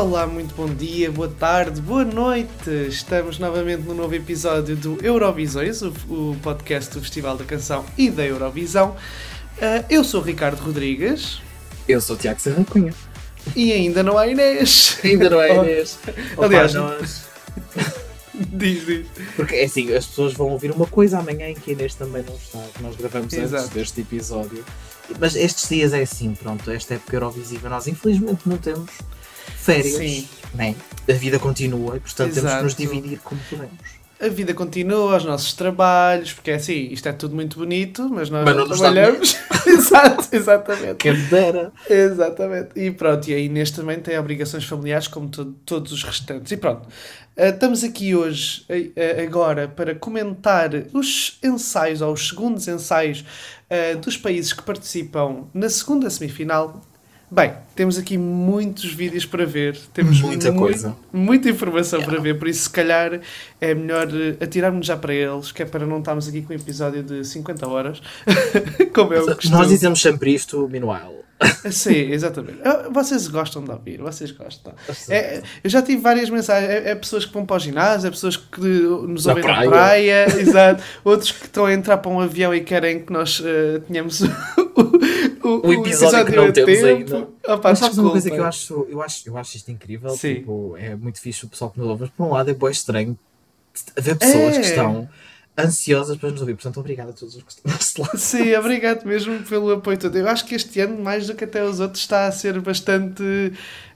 Olá, muito bom dia, boa tarde, boa noite. Estamos novamente no novo episódio do Eurovisões, o, o podcast do Festival da Canção e da Eurovisão. Uh, eu sou o Ricardo Rodrigues. Eu sou o Tiago Serra Cunha. E ainda não há Inês. Ainda não há Inês. Oh, aliás, nós... diz, diz. Porque é assim, as pessoas vão ouvir uma coisa amanhã em que a Inês também não está, que nós gravamos Exato. antes deste episódio. Mas estes dias é assim, pronto, esta época Eurovisiva nós infelizmente não temos férias, Sim. Né? a vida continua e portanto Exato. temos que nos dividir como podemos. A vida continua, os nossos trabalhos, porque é assim, isto é tudo muito bonito, mas nós mas não, trabalhamos. Exato, exatamente. Quem dera. Exatamente. E pronto, e aí neste também tem obrigações familiares como to todos os restantes. E pronto, uh, estamos aqui hoje, uh, agora, para comentar os ensaios, ou os segundos ensaios uh, dos países que participam na segunda semifinal Bem, temos aqui muitos vídeos para ver, temos muita coisa, muita informação yeah. para ver, por isso se calhar é melhor eh, atirarmos já para eles, que é para não estarmos aqui com um episódio de 50 horas, como é o costume. Nós dizemos sempre isto, meanwhile. Sim, exatamente. Vocês gostam de ouvir, vocês gostam. É, eu já tive várias mensagens. É, é, pessoas que vão para o ginásio, é pessoas que nos ouvem na praia, na praia exato. outros que estão a entrar para um avião e querem que nós uh, tenhamos o, o, episódio, que não temos ainda. Opa, Mas sabes uma coisa que eu acho, eu acho, eu acho isto incrível? Sim. Tipo, é muito fixe o pessoal que nos ouve, mas por um lado é bem estranho ver pessoas é. que estão ansiosas para nos ouvir. Portanto, obrigado a todos os que estão deste lado. Sim, obrigado mesmo pelo apoio todo. Eu acho que este ano, mais do que até os outros, está a ser bastante.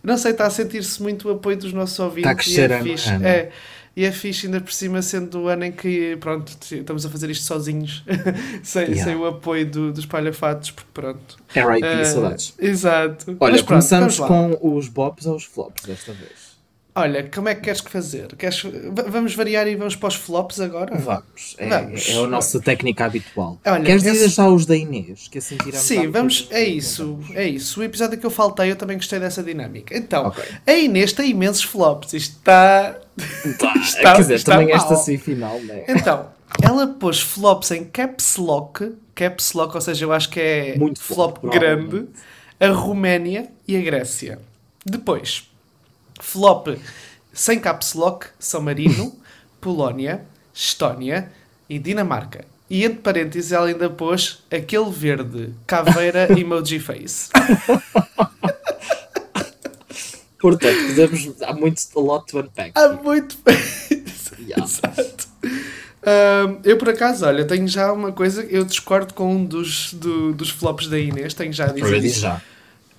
Não sei, está a sentir-se muito o apoio dos nossos ouvintes. Está a crescer, e é fixe. É, e é fixe ainda por cima sendo o ano em que, pronto, estamos a fazer isto sozinhos, sem, yeah. sem o apoio do, dos palhafatos, porque pronto. É right, uh, saudades. Exato. Olha, pronto, começamos com os bops ou os flops desta vez. Olha, como é que queres fazer? Queres... Vamos variar e vamos para os flops agora? Vamos. É, vamos. é a nossa técnica habitual. Olha, queres esse... dizer já os da Inês? Que assim tiramos Sim, vamos. É isso. É isso. O episódio que eu faltei, eu também gostei dessa dinâmica. Então, okay. a Inês tem imensos flops. Isto está. Tá. está Quer dizer, está também mal. esta semifinal, não é? Então, ela pôs flops em caps lock. Caps lock, ou seja, eu acho que é Muito flop, flop grande. A Roménia e a Grécia. Depois Flop sem caps lock, São Marino, Polónia, Estónia e Dinamarca. E entre parênteses ela ainda pôs aquele verde, caveira emoji face. Portanto, podemos, há muito a lot to unpack. Há muito. yeah. Exato. Um, eu por acaso, olha, tenho já uma coisa, eu discordo com um dos, do, dos flops da Inês, tenho já a dizer. já.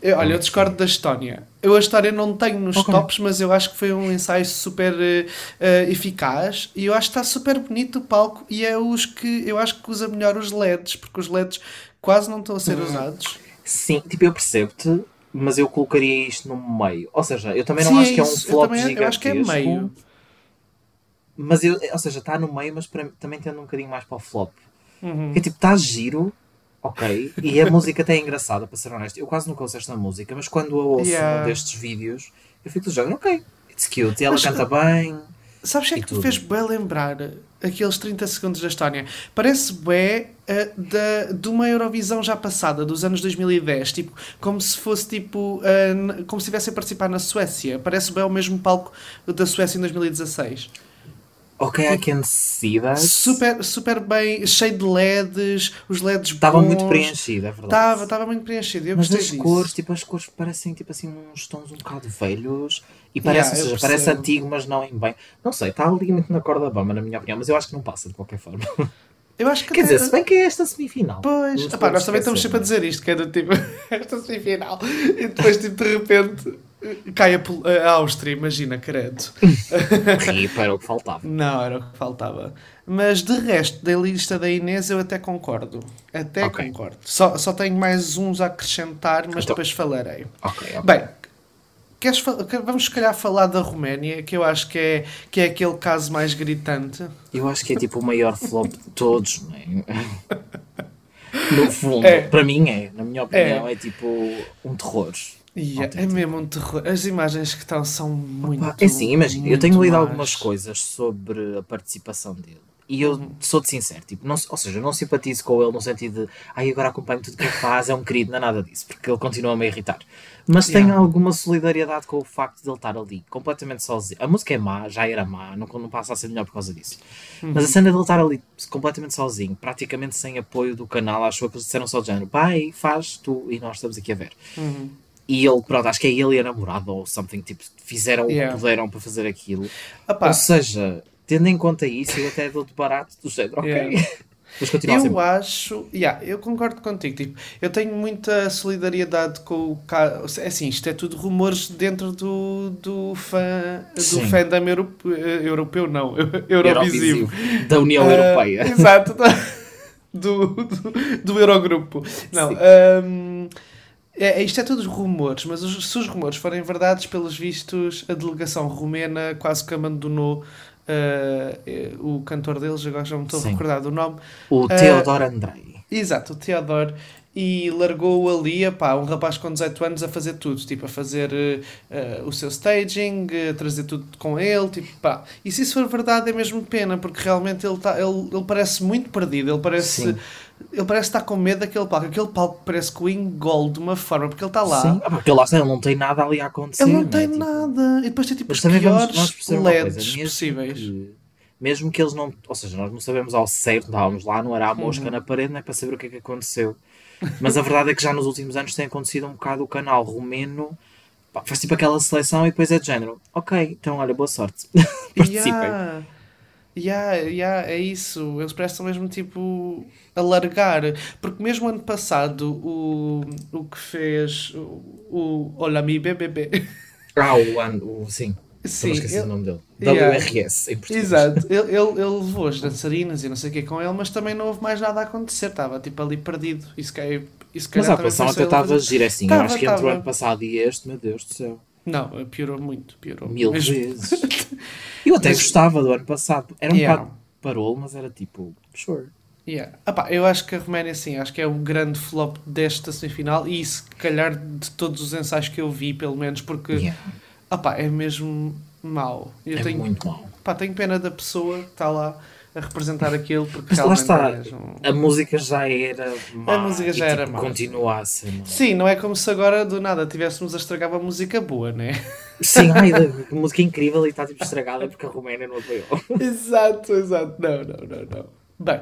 Eu, olha, eu discordo da Estónia. Eu a história não tenho nos okay. tops, mas eu acho que foi um ensaio super uh, eficaz e eu acho que está super bonito o palco e é os que eu acho que usa melhor os LEDs, porque os LEDs quase não estão a ser hum. usados. Sim, tipo, eu percebo-te, mas eu colocaria isto no meio. Ou seja, eu também não Sim, acho é que é um flop eu também, gigantesco. Eu acho que é meio. Mas eu, ou seja, está no meio, mas para, também tendo um bocadinho mais para o flop. Uhum. Porque tipo, está giro, ok. E a música até é engraçada, para ser honesto. Eu quase nunca ouço esta música, mas quando eu ouço yeah. um destes vídeos, eu fico do género, ok, it's cute. E ela mas, canta bem. Sabes o que é que me fez bem lembrar aqueles 30 segundos da Estónia? Parece bem uh, da, de uma Eurovisão já passada, dos anos 2010, tipo, como se fosse tipo, uh, como se estivesse a participar na Suécia. Parece bem o mesmo palco da Suécia em 2016. Ok, I can see that. Super, super bem, cheio de LEDs, os LEDs Estava muito preenchido, é verdade. Estava, estava muito preenchido. Eu Mas as disso. cores, tipo, as cores parecem tipo assim uns tons um bocado velhos e parece, yeah, seja, parece antigo, mas não em bem. Não sei, está ali muito na corda bamba, na minha opinião, mas eu acho que não passa de qualquer forma. Eu acho que Quer dizer, se bem que é esta semifinal. Pois, Epá, nós também estamos sempre a dizer isto, que é do tipo, esta semifinal, e depois, tipo, de repente, cai a, Áustria, imagina, credo. Era o que faltava. Não, era o que faltava. Mas de resto, da lista da Inês, eu até concordo. Até okay. concordo. Só, só tenho mais uns a acrescentar, mas então... depois falarei. Okay, okay. Bem, queres, vamos se calhar falar da Roménia, que eu acho que é, que é aquele caso mais gritante. Eu acho que é tipo o maior flop de todos, é? No fundo, é. para mim é, na minha opinião, é, é tipo um terror. Yeah, é mesmo um terror. As imagens que estão são muito. Opa, é sim, imagina, eu tenho lido algumas coisas sobre a participação dele. E eu uhum. sou-te sincero, tipo, não, ou seja, não simpatizo com ele no sentido de ai, agora acompanho tudo o que ele faz, é um querido, não é nada disso, porque ele continua a me irritar. Mas yeah. tenho alguma solidariedade com o facto de ele estar ali, completamente sozinho. A música é má, já era má, não, não passa a ser melhor por causa disso. Uhum. Mas a cena de ele estar ali completamente sozinho, praticamente sem apoio do canal, acho que eles disseram só de género, pai, faz tu e nós estamos aqui a ver. Uhum. E ele, pronto, acho que é ele e a namorada ou something, tipo, fizeram yeah. o que puderam para fazer aquilo. Ou seja, tendo em conta isso, eu até dou-te barato do género, ok. Yeah. Mas continua eu acho, yeah, eu concordo contigo. Tipo, eu tenho muita solidariedade com o caso. É assim, isto é tudo rumores dentro do, do fã do fandom europeu, europeu não, Eurovisivo. Da União uh, Europeia. Exato, do, do, do Eurogrupo. Não, um, é, isto é tudo rumores, mas os, se os rumores forem verdades, pelos vistos, a delegação romena quase que abandonou uh, o cantor deles, agora já me estou Sim. a recordar do nome. O uh, Andrei. Exato, o Theodor. E largou ali, pá, um rapaz com 18 anos a fazer tudo, tipo, a fazer uh, o seu staging, a trazer tudo com ele, tipo, pá. E se isso for verdade é mesmo pena, porque realmente ele, tá, ele, ele parece muito perdido, ele parece... Sim ele parece estar com medo daquele palco. Aquele palco parece que o engole de uma forma, porque ele está lá. Sim, ah, porque lá ele não tem nada ali a acontecer. Ele não é? tem tipo... nada. E depois tem tipo Mas os piores LEDs possíveis. Que, mesmo que eles não. Ou seja, nós não sabemos ao certo, estávamos lá, não era a mosca uhum. na parede, não é para saber o que é que aconteceu. Mas a verdade é que já nos últimos anos tem acontecido um bocado o canal romeno. faz tipo aquela seleção e depois é de género. Ok, então olha, boa sorte. Participem. Yeah. Yeah, yeah, é isso. Eles prestam mesmo tipo alargar. Porque mesmo ano passado o, o que fez o, o Olá Mi BBB. Ah, o ano, o, sim. Sim, esqueci ele, o nome dele. Yeah, WRS, em português. Exato. Ele, ele, ele levou as dançarinas e não sei o que com ele, mas também não houve mais nada a acontecer. Estava tipo ali perdido. Isso que, isso mas a passão até estava gira assim. Tava, eu acho que entre o ano passado e este, meu Deus do céu. Não, piorou muito. Piorou Mil vezes. Eu até mas, gostava do ano passado. Era um yeah. bocado parou, mas era tipo, sure. Yeah. Epá, eu acho que a Roménia, sim, acho que é o grande flop desta semifinal e se calhar de todos os ensaios que eu vi, pelo menos, porque yeah. epá, é mesmo mau. Eu é tenho, muito mau. Epá, tenho pena da pessoa que está lá a representar aquilo porque Mas lá está, é um... a música já era má a música já e, era tipo, má continua a ser má. sim, não é como se agora do nada tivéssemos a estragar uma música boa, né? sim, ai, a música é incrível e está tipo estragada porque a Roménia não apoiou exato, exato, não, não, não, não bem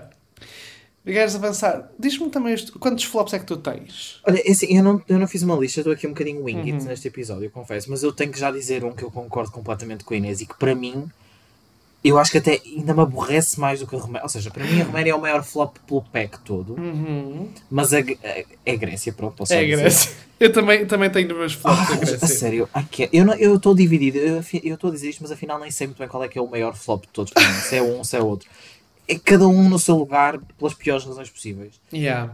Queres avançar? Diz-me também quantos flops é que tu tens? Olha, é assim, eu não, eu não fiz uma lista, estou aqui um bocadinho wing uhum. neste episódio, eu confesso, mas eu tenho que já dizer um que eu concordo completamente com a Inês e que para mim eu acho que até ainda me aborrece mais do que a Roméria. Ou seja, para mim a Roméria é o maior flop pelo pack todo. Uhum. Mas a, a, é Grécia, pronto, posso É a Grécia. Eu também, também tenho meus flops ah, a Grécia. A sério, okay. eu estou dividido. Eu estou a dizer isto, mas afinal nem sei muito bem qual é que é o maior flop de todos. Para mim. Se é um, se é outro. É cada um no seu lugar, pelas piores razões possíveis. Yeah.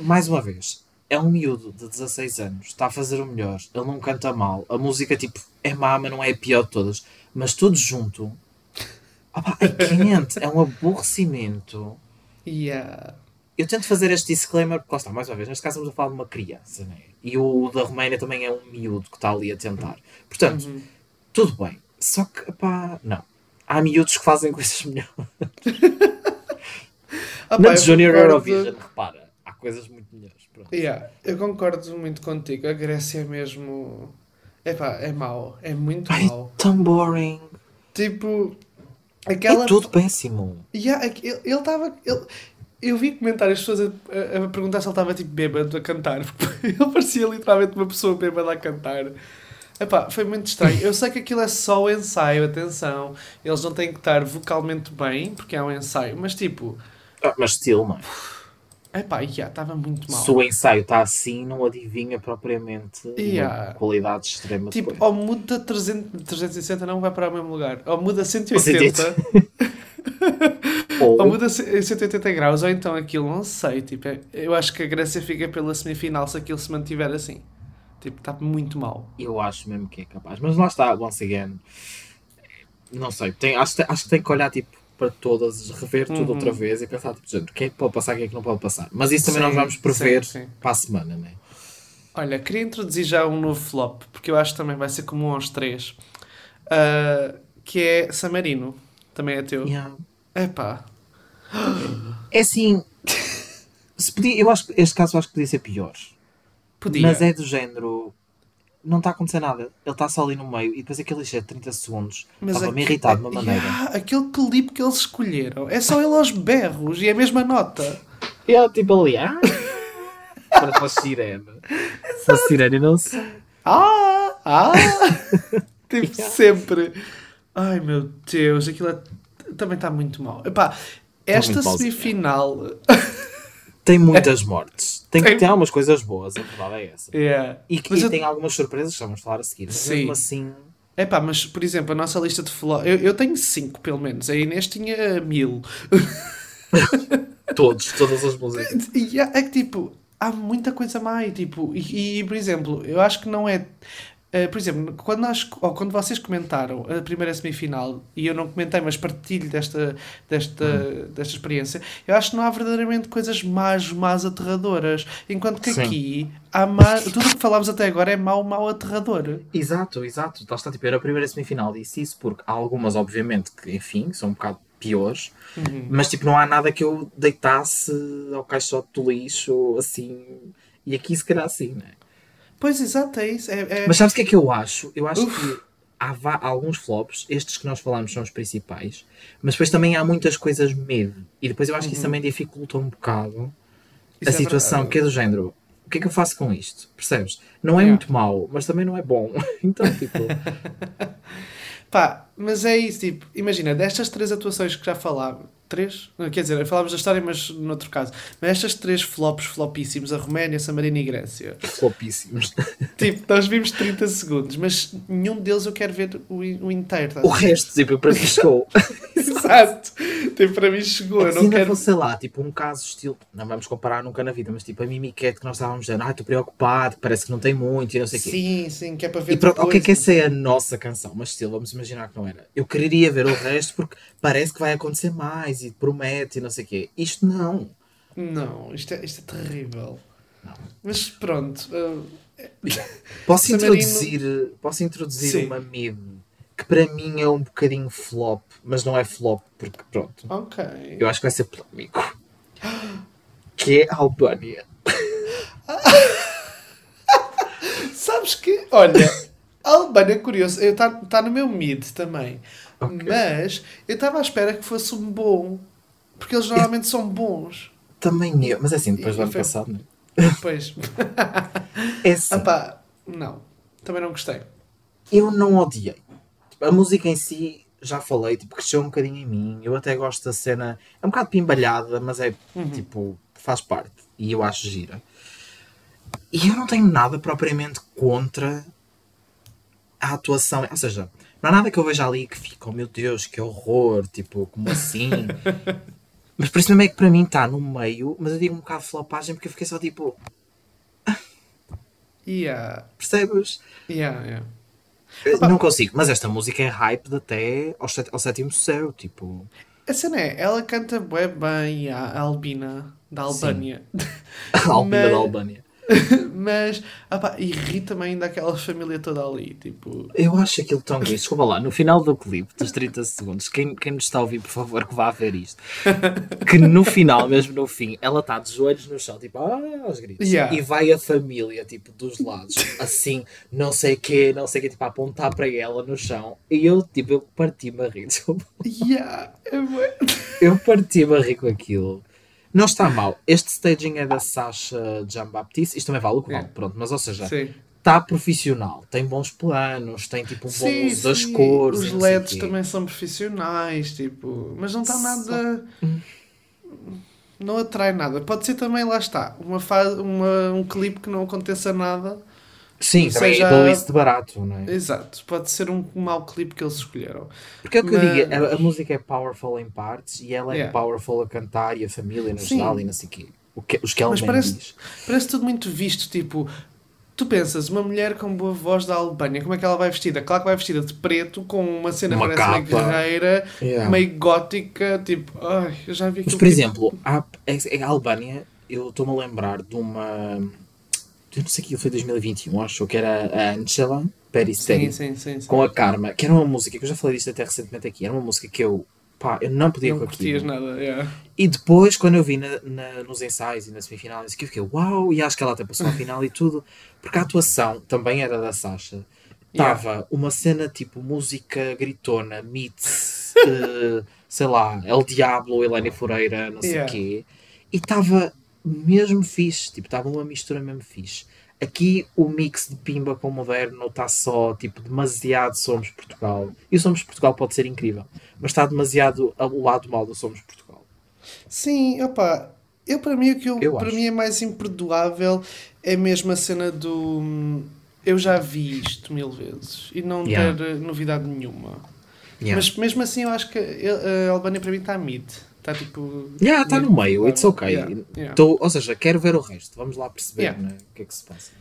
Mais uma vez, é um miúdo de 16 anos, está a fazer o melhor, ele não canta mal, a música tipo é má, mas não é a pior de todas, mas todos junto Opa, é quente, é um aborrecimento. Yeah. Eu tento fazer este disclaimer porque, lá está, mais uma vez, neste caso estamos a falar de uma criança, né? E o da Roménia também é um miúdo que está ali a tentar. Portanto, uhum. tudo bem. Só que, pá, não. Há miúdos que fazem coisas melhores. ah, Na Junior. Eurovision, repara, há coisas muito melhores. Yeah, eu concordo muito contigo. A Grécia é mesmo. Epá, é mau. É muito Ai, mau. tão boring. Tipo, Aquela... É tudo péssimo. Yeah, ele estava. Ele... Eu vi comentários pessoas a, a, perguntar se ele estava tipo bêbado a cantar. ele parecia literalmente uma pessoa bêbada a cantar. Epá, foi muito estranho. Eu sei que aquilo é só o ensaio, atenção. Eles não têm que estar vocalmente bem, porque é um ensaio, mas tipo. Ah, mas estilo, não é? Epá, yeah, estava muito mal. Se o ensaio está assim, não adivinha propriamente yeah. uma qualidade extrema. Tipo, depois. ou muda 300, 360, não vai para o mesmo lugar. Ou muda 180. ou... ou muda 180 graus, ou então aquilo, não sei. Tipo, é, eu acho que a Grécia fica pela semifinal se aquilo se mantiver assim. Tipo, está muito mal. Eu acho mesmo que é capaz. Mas lá está, once again. Não sei, tem, acho, acho que tem que olhar tipo para todas, rever tudo uhum. outra vez e pensar, tipo, gente, quem é que pode passar, quem é que não pode passar. Mas isso também sim, nós vamos prever sim, sim. para a semana, não é? Olha, queria introduzir já um novo flop, porque eu acho que também vai ser comum aos três, uh, que é Samarino. Também é teu. Yeah. Epá, É assim. Se podia, eu acho que este caso eu acho que podia ser pior. Podia. Mas é do género. Não está a acontecer nada. Ele está só ali no meio e depois aquele ligeiro de 30 segundos estava-me irritado de uma maneira. Yeah, aquele clipe que eles escolheram é só ele aos berros e é a mesma nota. E ela tipo ali, ah! Para a sirene. A sirene não sei. Ah! Ah! tipo, yeah. sempre. Ai meu Deus, aquilo é... também está muito mal. Epá, esta semifinal. Tem muitas mortes. Tem, tem... tem algumas coisas boas, a verdade é essa. Yeah. E, e eu... tem algumas surpresas que vamos falar a seguir. Mas Sim. mesmo assim. É pá, mas por exemplo, a nossa lista de flop. Eu, eu tenho 5 pelo menos. A Inês tinha mil. Todos, todas as músicas. É que tipo, há muita coisa mais. Tipo, e, e por exemplo, eu acho que não é. Uh, por exemplo, quando, nós, quando vocês comentaram a primeira semifinal, e eu não comentei, mas partilho desta, desta, uhum. desta experiência, eu acho que não há verdadeiramente coisas más, más aterradoras. Enquanto que Sim. aqui, há má, tudo o que falámos até agora é mau, mau aterrador. Exato, exato. Está, está, tipo, era a primeira semifinal, disse isso, porque há algumas, obviamente, que, enfim, são um bocado piores, uhum. mas tipo, não há nada que eu deitasse ao caixote do lixo, assim, e aqui se calhar assim, né? Pois, exato, é isso. É, é... Mas sabes o que é que eu acho? Eu acho Uf. que há, há, alguns flops, estes que nós falamos são os principais, mas depois também há muitas coisas medo. E depois eu acho que isso uhum. também dificulta um bocado isso a é situação, verdade. que é do género. O que é que eu faço com isto? Percebes? Não é muito mau, mas também não é bom. então, tipo. Pá, mas é isso, tipo, imagina, destas três atuações que já falámos, três? Quer dizer, falámos da história, mas noutro caso. Mas estas três flops flopíssimos, a Roménia, San Marino e Grécia. Flopíssimos. Tipo, nós vimos 30 segundos, mas nenhum deles eu quero ver o, o inteiro. Tá o resto, tipo, para mim chegou. Exato. Tipo, para mim chegou. eu não quero... sei lá, tipo, um caso estilo. Não vamos comparar nunca na vida, mas tipo, a Mimiquete que nós estávamos dizendo, ah, estou preocupado, parece que não tem muito e não sei o quê. Sim, sim, que é para ver. E pronto, o que é que essa é a nossa canção? Mas estilo, vamos imaginar que não era. Eu queria ver o resto porque parece que vai acontecer mais e promete e não sei o quê. Isto não. Não, isto é, isto é terrível. Não. Mas pronto. Uh, posso, introduzir, posso introduzir Sim. uma mid que para mim é um bocadinho flop, mas não é flop porque pronto. Ok. Eu acho que vai ser polémico. que é a Albânia. Sabes que, olha, a Albânia é curioso, está tá no meu mid também. Okay. Mas eu estava à espera que fosse um bom. Porque eles normalmente eu... são bons. Também eu, mas é assim, depois do ano foi... passado, não é? Pois. assim. Apá, não, também não gostei. Eu não odiei. A música em si, já falei, tipo, cresceu um bocadinho em mim. Eu até gosto da cena. É um bocado pimbalhada, mas é uhum. tipo, faz parte. E eu acho gira. E eu não tenho nada propriamente contra a atuação. Ou seja, não há nada que eu veja ali que fique, oh meu Deus, que horror, tipo, como assim? mas por isso mesmo é que para mim está no meio, mas eu digo um bocado de flopagem porque eu fiquei só tipo. Yeah. Percebes? Yeah, yeah. Não consigo, mas esta música é hype até ao, set, ao sétimo céu, tipo. A cena é, ela canta bem, bem a Albina da Albânia. a Albina mas... da Albânia. mas irrita-me ainda aquela família toda ali. Tipo... Eu acho aquilo tão gay. Desculpa lá, no final do clipe, dos 30 segundos, quem, quem nos está a ouvir, por favor, que vá ver isto. Que no final, mesmo no fim, ela está de joelhos no chão, tipo, ah, aos gritos. Yeah. E vai a família, tipo, dos lados, assim, não sei o quê, não sei o quê, tipo, a apontar para ela no chão. E eu, tipo, eu parti-me a rir. Yeah. É eu parti-me a rir com aquilo. Não está mal. Este staging é da Sasha Jean-Baptiste. Isto também vale o que vale, é. pronto. Mas, ou seja, está profissional. Tem bons planos, tem tipo um bom sim, uso das cores. Os LEDs também são profissionais, tipo... Mas não está nada... Não atrai nada. Pode ser também, lá está, uma, fase, uma, um clipe que não aconteça nada Sim, seja... isso de barato, não é? Exato, pode ser um mau clipe que eles escolheram. Porque é o que Mas... eu digo, a, a, música é powerful em partes e ela é yeah. powerful a cantar e a família no geral e não sei quê. O que, os que ela Mas parece, diz. parece tudo muito visto, tipo, tu pensas, uma mulher com boa voz da Albânia, como é que ela vai vestida? Claro que vai vestida de preto, com uma cena uma parece meio guerreira, yeah. meio gótica, tipo, ai, eu já vi. Mas, por exemplo, a, a Albânia, eu estou-me a lembrar de uma eu não sei que foi 2021, acho que era a Angela Peristeri sim, sim, sim, com a Karma, que era uma música que eu já falei disto até recentemente aqui, era uma música que eu pá, eu não podia não com aquilo. nada, yeah. E depois, quando eu vi na, na, nos ensaios e na semifinal, eu fiquei, uau, e acho que ela até passou à final e tudo, porque a atuação também era da Sasha. Estava yeah. uma cena tipo música gritona, meets, uh, sei lá, El Diablo, Helena Fureira, não sei o yeah. quê, e estava mesmo fixe, tipo, estava uma mistura mesmo fixe. Aqui o mix de Pimba com o moderno está só, tipo, demasiado Somos Portugal. E o Somos Portugal pode ser incrível, mas está demasiado ao lado mal do Somos Portugal. Sim, opa, eu para mim o que eu, eu para mim é mais imperdoável é mesmo a cena do eu já vi isto mil vezes e não yeah. ter novidade nenhuma. Yeah. Mas mesmo assim eu acho que a Albânia para mim está mid. Está tipo. Yeah, está no meio, it's ok. Yeah, yeah. Tô, ou seja, quero ver o resto. Vamos lá perceber né, o que é que se passa.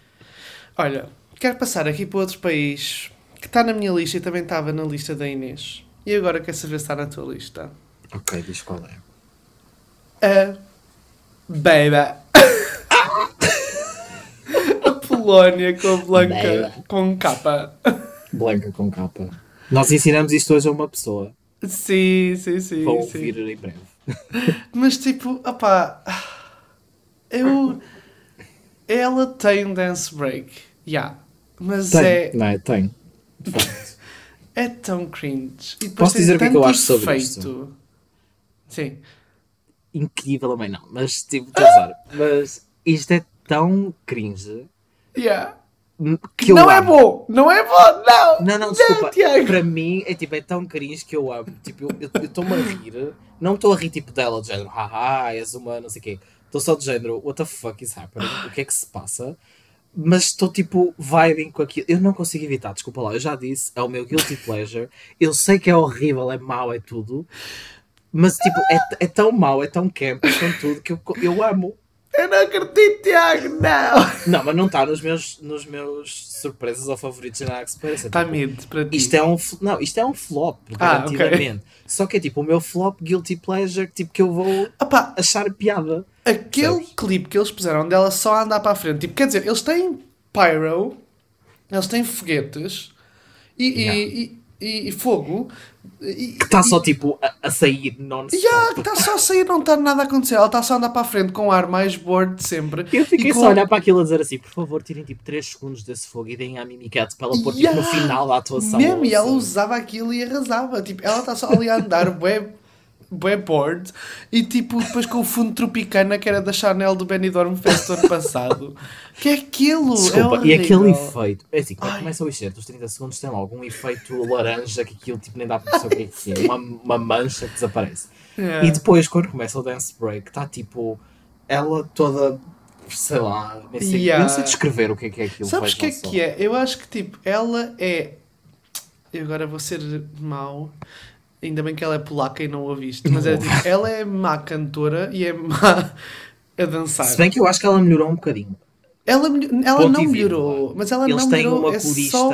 Olha, quero passar aqui para outro país que está na minha lista e também estava na lista da Inês. E agora quer saber se está na tua lista. Ok, diz qual é. A Baby. a Polónia com a Blanca Baby. com capa. Blanca com capa. Nós ensinamos isto hoje a uma pessoa. Sim, sim, sim. Vou sim. ouvir em breve. Mas tipo, opá, eu. Ela tem um dance break, já. Yeah, mas tem. é. Não, é, tem. é tão cringe. E Posso dizer o que é que eu acho sobre isto? Sim. Incrível também não, mas tipo, ah! mas isto é tão cringe. Yeah que não é bom, não é bom, não! Não, não, desculpa. Não, para mim é tipo, é tão cringe que eu amo. Tipo, eu estou-me a rir, não estou a rir tipo dela, de género, haha, és uma, não sei o quê. Estou só de género, what the fuck is happening? O que é que se passa? Mas estou tipo vibing com aquilo. Eu não consigo evitar, desculpa lá, eu já disse, é o meu guilty pleasure. Eu sei que é horrível, é mau, é tudo. Mas tipo, é, é tão mau, é tão camp, é tão tudo que eu, eu amo. Eu não acredito, Tiago, não! Não, mas não está nos meus, nos meus surpresas ou favoritos na Experience. Está tipo, medo para ti. Isto é um, não, isto é um flop, ah, Okay. Só que é tipo o meu flop guilty pleasure tipo, que eu vou Opa, achar piada. Aquele sabes? clipe que eles puseram dela só a andar para a frente. Tipo, quer dizer, eles têm pyro, eles têm foguetes e, yeah. e, e, e fogo que está só tipo a, a sair non-stop. Yeah, que está só a sair, não está nada a acontecer. Ela está só a andar para a frente com o ar mais bored de sempre. Eu fiquei com... só a olhar para aquilo a dizer assim: por favor, tirem tipo 3 segundos desse fogo e deem à Mimicat para ela pôr yeah. tipo, no final da atuação. Mesmo, e ela usava aquilo e arrasava. Tipo, ela está só ali a andar, bué bué bored e tipo depois com o fundo Tropicana que era da Chanel do Benidorm Fest ano passado que é aquilo? Desculpa, é e aquele efeito é assim, quando começa o excerto os 30 segundos tem algum efeito laranja que aquilo tipo nem dá para perceber o que é que é uma, uma mancha que desaparece yeah. e depois quando começa o dance break está tipo ela toda sei lá, nem sei, yeah. não sei descrever o que é que é aquilo. Sabes o que é que é? Eu acho que tipo, ela é. Eu agora vou ser mau. Ainda bem que ela é polaca e não a ouviste. Mas é, tipo, ela é má cantora e é má a dançar. Se bem que eu acho que ela melhorou um bocadinho. Ela, ela não melhorou, mas ela Eles não melhorou. Uma é só,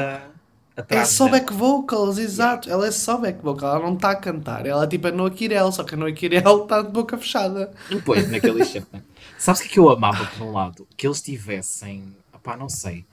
é só back vocals, exato. Yeah. Ela é só back vocal, ela não está a cantar. Ela tipo é no Akirel, só que no Akirel está de boca fechada. Pois, naquele shirt. Sabes o que, é que eu amava por um lado? Que eles tivessem, pá, não sei,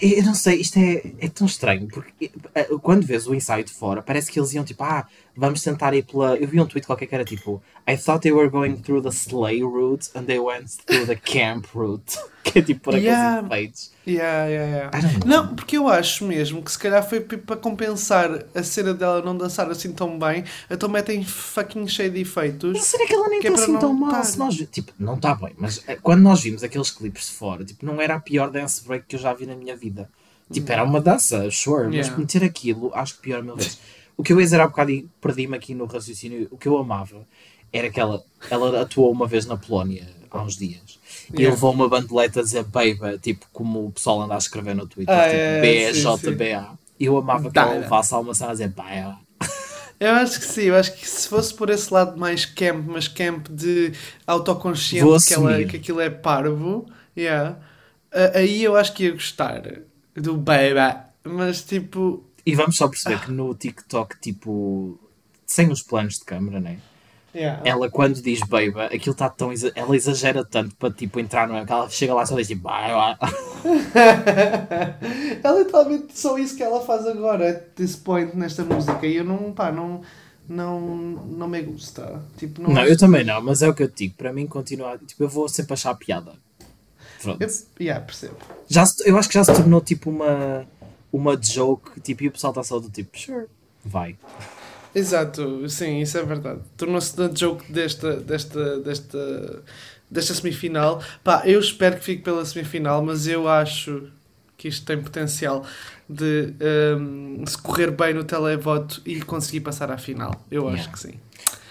eu não sei, isto é, é tão estranho, porque eh, quando vês o ensaio de fora, parece que eles iam tipo, ah, vamos tentar ir pela. Eu vi um tweet qualquer que era tipo, I thought they were going through the sleigh route and they went through the camp route. que é tipo por yeah. aqueles efeitos. Yeah, yeah, yeah. Não, porque eu acho mesmo que se calhar foi para compensar a cena dela não dançar assim tão bem, então metem fucking cheio de efeitos. Mas será que ela nem está é assim tão mal? Se nós, tipo, não está bem, mas eh, quando nós vimos aqueles clipes de fora, tipo, não era a pior dance break que eu já vi na minha vida. Tipo, era uma dança, sure, yeah. mas meter aquilo, acho que pior mil vezes. O que eu ia dizer há bocado e perdi-me aqui no raciocínio, o que eu amava era que ela, ela atuou uma vez na Polónia há uns dias e yeah. levou uma bandeleta a dizer Baby, tipo como o pessoal anda a escrever no Twitter, ah, tipo é. E eu amava que ela levasse a uma cena a dizer Baby. Eu acho que sim, eu acho que se fosse por esse lado mais camp, mas camp de autoconsciente que, ela, que aquilo é parvo, yeah, aí eu acho que ia gostar do baby, mas tipo. E vamos só perceber que no TikTok, tipo, sem os planos de câmera, né? Yeah. Ela, quando diz baby, aquilo está tão. Ela exagera tanto para tipo entrar no. Ela chega lá e só diz tipo. ela é literalmente só isso que ela faz agora, at this point, nesta música. E eu não. pá, não. não, não me gusta. Tipo, não, não eu também não, mas é o que eu te digo. Para mim, continuar. Tipo, eu vou sempre achar piada. Pronto. Eu, yeah, percebo. Já se, eu acho que já se tornou tipo uma, uma joke, tipo, e o pessoal está só do tipo, sure, vai. Exato, sim, isso é verdade. Tornou-se uma joke desta, desta, desta, desta semifinal. Pá, eu espero que fique pela semifinal, mas eu acho que isto tem potencial de um, se correr bem no televoto e conseguir passar à final. Eu yeah. acho que sim.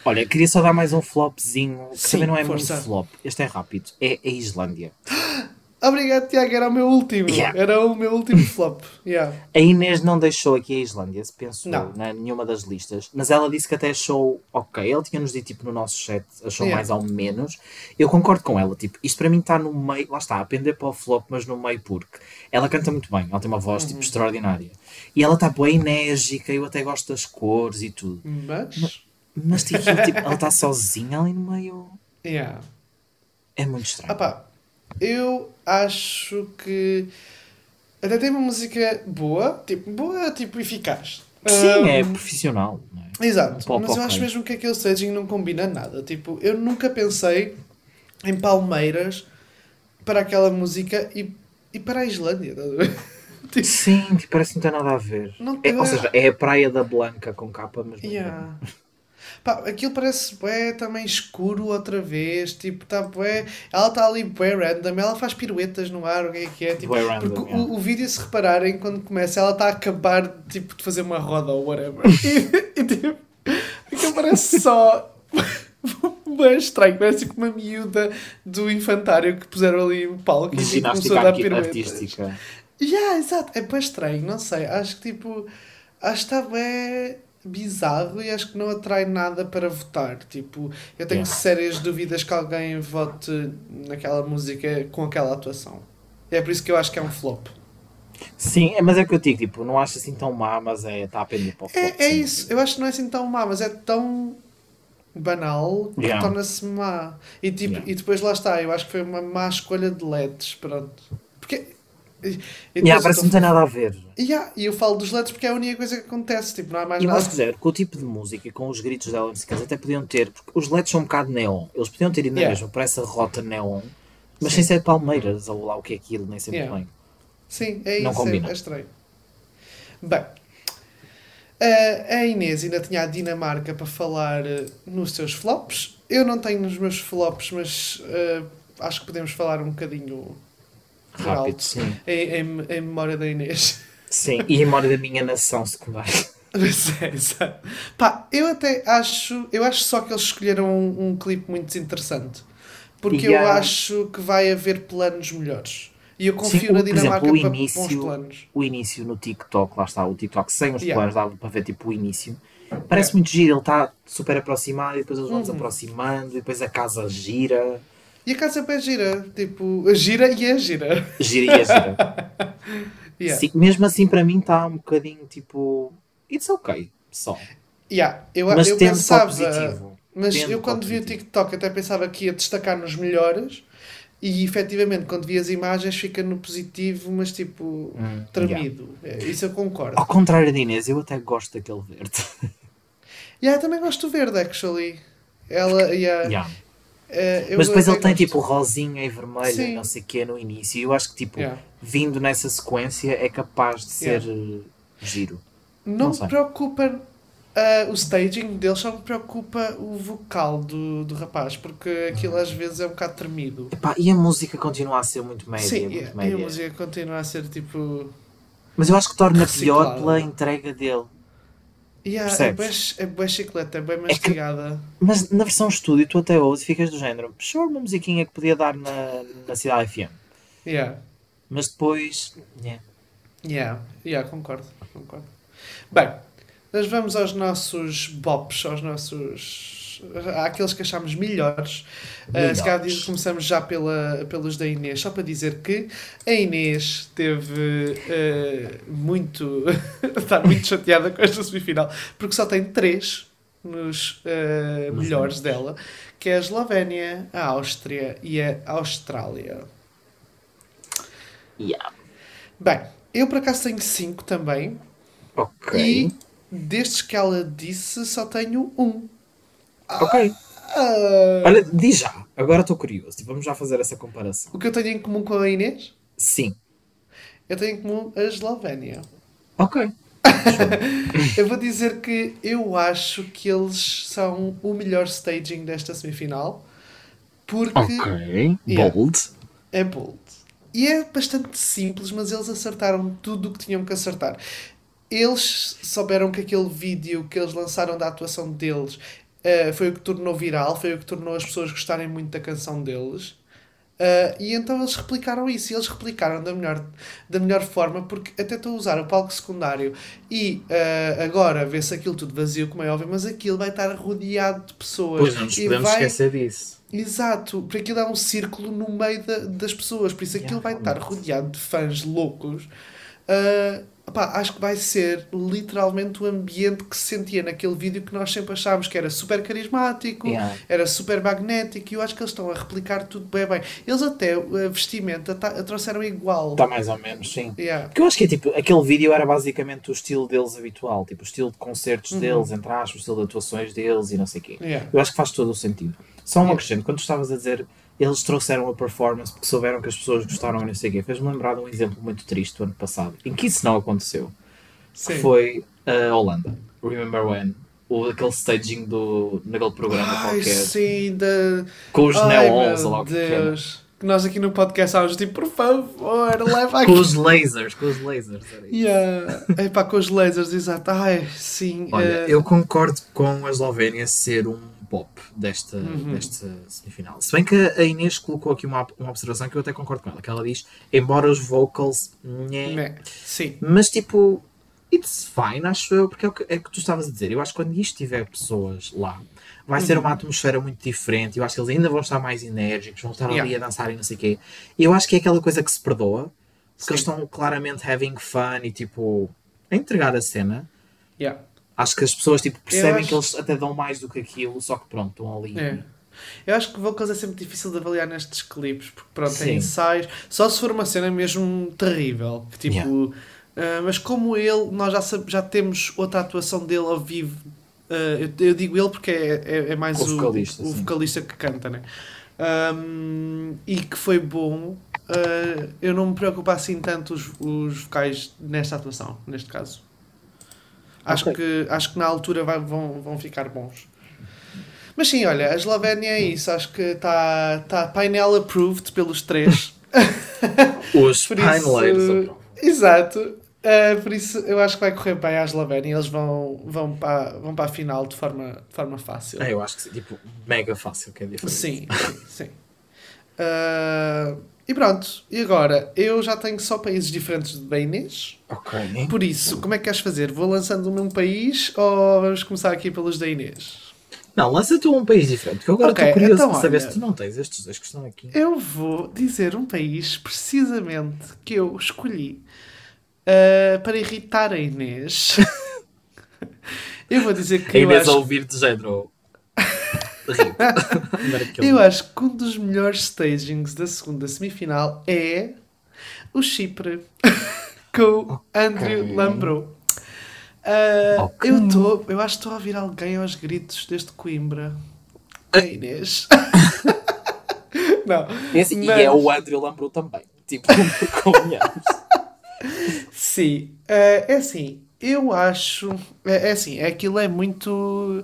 Olha, queria só dar mais um flopzinho, que também não é força. muito flop. Este é rápido. É a Islândia. Obrigado, Tiago. Era o meu último. Yeah. Era o meu último flop. Yeah. A Inês não deixou aqui a Islândia, se pensou, não. na nenhuma das listas. Mas ela disse que até achou ok. Ele tinha-nos dito tipo, no nosso chat, achou yeah. mais ou menos. Eu concordo com ela. Tipo, isto para mim está no meio. Lá está, a pender para o flop, mas no meio porque ela canta muito bem. Ela tem uma voz tipo, uhum. tipo, extraordinária. E ela está bem enérgica. Eu até gosto das cores e tudo. Mas. Mas, mas tipo, tipo, ela está sozinha ali no meio. Yeah. É muito estranho. Ah, pá. Eu acho que até tem uma música boa, tipo, boa, tipo, eficaz. Sim, um, é profissional. É? Exato, um mas eu acho mesmo que aquele staging não combina nada. Tipo, eu nunca pensei em Palmeiras para aquela música e, e para a Islândia. tipo, Sim, tipo, parece que não tem nada a ver. É, ou seja, é a Praia da Blanca com capa, mas. Yeah. Pá, aquilo parece bué também escuro outra vez. Tipo, tá bué. Ela está ali bué random. Ela faz piruetas no ar, o que é que é? Tipo, bué random, porque yeah. o, o vídeo, se repararem, quando começa, ela está a acabar tipo, de fazer uma roda ou whatever. e, e tipo, aquilo parece só. bem estranho, parece como uma miúda do infantário que puseram ali o palco e tipo, começou a dar piruetas. artística. Yeah, exato, é bem estranho, não sei. Acho que tipo, acho que está bem bizarro e acho que não atrai nada para votar. Tipo, eu tenho yeah. sérias dúvidas que alguém vote naquela música com aquela atuação. É por isso que eu acho que é um flop. Sim, é, mas é o que eu digo, tipo, não acho assim tão má, mas é, está a pender para o flop. É, é isso, eu acho que não é assim tão má, mas é tão banal que yeah. torna-se má. E, tipo, yeah. e depois lá está, eu acho que foi uma má escolha de LEDs, pronto. Porque e yeah, parece que não tem nada a ver. Yeah, e eu falo dos LEDs porque é a única coisa que acontece, tipo, não há mais e nada. se quiser, com o tipo de música e com os gritos dela nesse caso, até podiam ter, porque os LEDs são um bocado neon. Eles podiam ter ido yeah. mesmo para essa rota neon, mas Sim. sem ser Palmeiras, ou lá o que é aquilo, nem sempre yeah. bem. Sim, é não isso, combina. É, é estranho. Bem, a Inês ainda tinha a Dinamarca para falar eh, nos seus flops. Eu não tenho nos meus flops, mas uh, acho que podemos falar um bocadinho Rápido, sim. Em, em, em, memória da Inês. Sim, e em memória da minha nação secundária. é, exato. Pá, eu até acho, eu acho só que eles escolheram um, um clipe muito interessante. Porque eu acho que vai haver planos melhores. E eu confio Sim, na Dinamarca exemplo, o início, para bons planos. O início no TikTok, lá está, o TikTok sem os yeah. planos, dava para ver tipo o início. Parece yeah. muito giro, ele está super aproximado e depois eles vão uhum. se aproximando e depois a casa gira. E a casa é gira, tipo, gira e é gira. Gira e é gira. yeah. Sim, mesmo assim, para mim, está um bocadinho tipo. It's ok, só. Yeah. Eu, mas eu pensava. Positivo. Mas tendo eu, quando vi o TikTok, até pensava que ia destacar nos melhores. E efetivamente, quando vi as imagens, fica no positivo, mas tipo, hum, tremido. Yeah. É, isso eu concordo. Ao contrário da Inês, eu até gosto daquele verde. Yeah, também gosto do verde, actually. Ela, yeah, yeah. Uh, mas depois ele tem tipo rosinha e vermelho Sim. não sei o que no início. E eu acho que tipo, yeah. vindo nessa sequência é capaz de ser yeah. giro. Não, não me preocupa uh, o staging dele, só me preocupa o vocal do, do rapaz, porque aquilo às vezes é um bocado tremido. Epá, e a música continua a ser muito média. Sim, muito média. e a música continua a ser tipo. Mas eu acho que torna reciclado. pior pela entrega dele. Yeah, é bem, é chicleta, é bem mastigada. É que, mas na versão estúdio tu até ouves e ficas do género, sure, uma musiquinha que podia dar na, na Cidade FM. Yeah. Mas depois. Yeah. Yeah, yeah, concordo, concordo. Bem, nós vamos aos nossos bops, aos nossos àqueles que achamos melhores. melhores. Uh, se calhar começamos já pela, pelos da Inês, só para dizer que a Inês teve uh, muito. está muito chateada com esta semifinal, porque só tem três nos uh, melhores dela, que é a Eslovénia, a Áustria e a Austrália. Yeah. Bem, eu por acaso tenho cinco também. Ok. E destes que ela disse, só tenho um. Ok. Ah, Olha, diz já. Agora estou curioso. Vamos já fazer essa comparação. O que eu tenho em comum com a Inês? Sim. Eu tenho em comum a Eslovénia. Ok. eu vou dizer que eu acho que eles são o melhor staging desta semifinal. Porque. Ok. Yeah, bold. É bold. E é bastante simples, mas eles acertaram tudo o que tinham que acertar. Eles souberam que aquele vídeo que eles lançaram da atuação deles uh, foi o que tornou viral, foi o que tornou as pessoas gostarem muito da canção deles. Uh, e então eles replicaram isso, e eles replicaram da melhor, da melhor forma, porque até estou a usar o palco secundário e uh, agora vê-se aquilo tudo vazio, como é óbvio, mas aquilo vai estar rodeado de pessoas. Pois não nos podemos vai... esquecer disso. Exato, porque aquilo é um círculo no meio da, das pessoas, por isso aquilo yeah, vai estar rodeado de fãs loucos. Uh, acho que vai ser literalmente o ambiente que se sentia naquele vídeo que nós sempre achávamos que era super carismático, yeah. era super magnético, e eu acho que eles estão a replicar tudo bem bem. Eles até a vestimenta tá, a trouxeram igual. Está mais ou menos, sim. Yeah. Porque eu acho que é tipo, aquele vídeo era basicamente o estilo deles habitual, tipo o estilo de concertos uhum. deles, entre aspas, o estilo de atuações deles e não sei o quê. Yeah. Eu acho que faz todo o sentido. Só um acrescento, quando tu estavas a dizer eles trouxeram a performance porque souberam que as pessoas gostaram e não sei o quê. Fez-me lembrar de um exemplo muito triste do ano passado, em que isso não aconteceu. Sim. Que foi a Holanda. Remember when? O, aquele staging do, naquele programa Ai, qualquer. Sim. Com os neons, lá. Que nós aqui no podcast estávamos tipo, por favor, leva aqui. com os lasers, com os lasers. Era isso. Yeah. Epá, com os lasers, exato. Ai, sim. Olha, uh... eu concordo com a Eslovénia ser um pop desta, uhum. desta semifinal. Se bem que a Inês colocou aqui uma, uma observação que eu até concordo com ela, que ela diz, embora os vocals, nhé, Sim. mas tipo, it's fine, acho eu, porque é o que, é que tu estavas a dizer. Eu acho que quando isto tiver pessoas lá, vai uhum. ser uma atmosfera muito diferente. Eu acho que eles ainda vão estar mais enérgicos, vão estar yeah. ali a dançar e não sei o quê. E eu acho que é aquela coisa que se perdoa, porque Sim. eles estão claramente having fun e tipo, a entregar a cena. Yeah. Acho que as pessoas tipo, percebem acho... que eles até dão mais do que aquilo, só que pronto, estão ali. É. Eu acho que vocals é sempre difícil de avaliar nestes clipes, porque pronto, tem ensaios, só se for uma cena mesmo terrível, que tipo. Yeah. Uh, mas como ele, nós já, já temos outra atuação dele ao vivo. Uh, eu, eu, digo ele porque é, é, é mais o vocalista, o, o vocalista que canta, né? Um, e que foi bom. Uh, eu não me preocupo assim tanto os, os vocais nesta atuação, neste caso. Acho, okay. que, acho que na altura vai, vão, vão ficar bons. Mas sim, olha, a Eslovénia é isso. Acho que está tá painel approved pelos três. Os paineleiros. Exato. Uh, por isso eu acho que vai correr bem à Eslovénia. Eles vão, vão, para, vão para a final de forma, de forma fácil. É, eu acho que sim, tipo, mega fácil, que é diferente. Sim, sim. sim. Uh, e pronto, e agora? Eu já tenho só países diferentes de Inês. Ok. Por isso, como é que queres fazer? Vou lançando o meu país ou vamos começar aqui pelos da Inês? Não, lança tu um país diferente, porque eu agora estou okay, curioso então, para saber olha, se tu não tens estes dois que estão aqui. Eu vou dizer um país precisamente que eu escolhi uh, para irritar a Inês. eu vou dizer que. A Inês acho... a ouvir de género. eu acho que um dos melhores stagings da segunda semifinal é o Chipre com okay. Andrew Lambro. Uh, okay. eu, tô, eu acho que estou a ouvir alguém aos gritos desde Coimbra. A Inês. não. Esse, mas... E é o Andrew Lambro também. Tipo, convenhamos. Sim. Uh, é assim, eu acho. É, é assim, aquilo é muito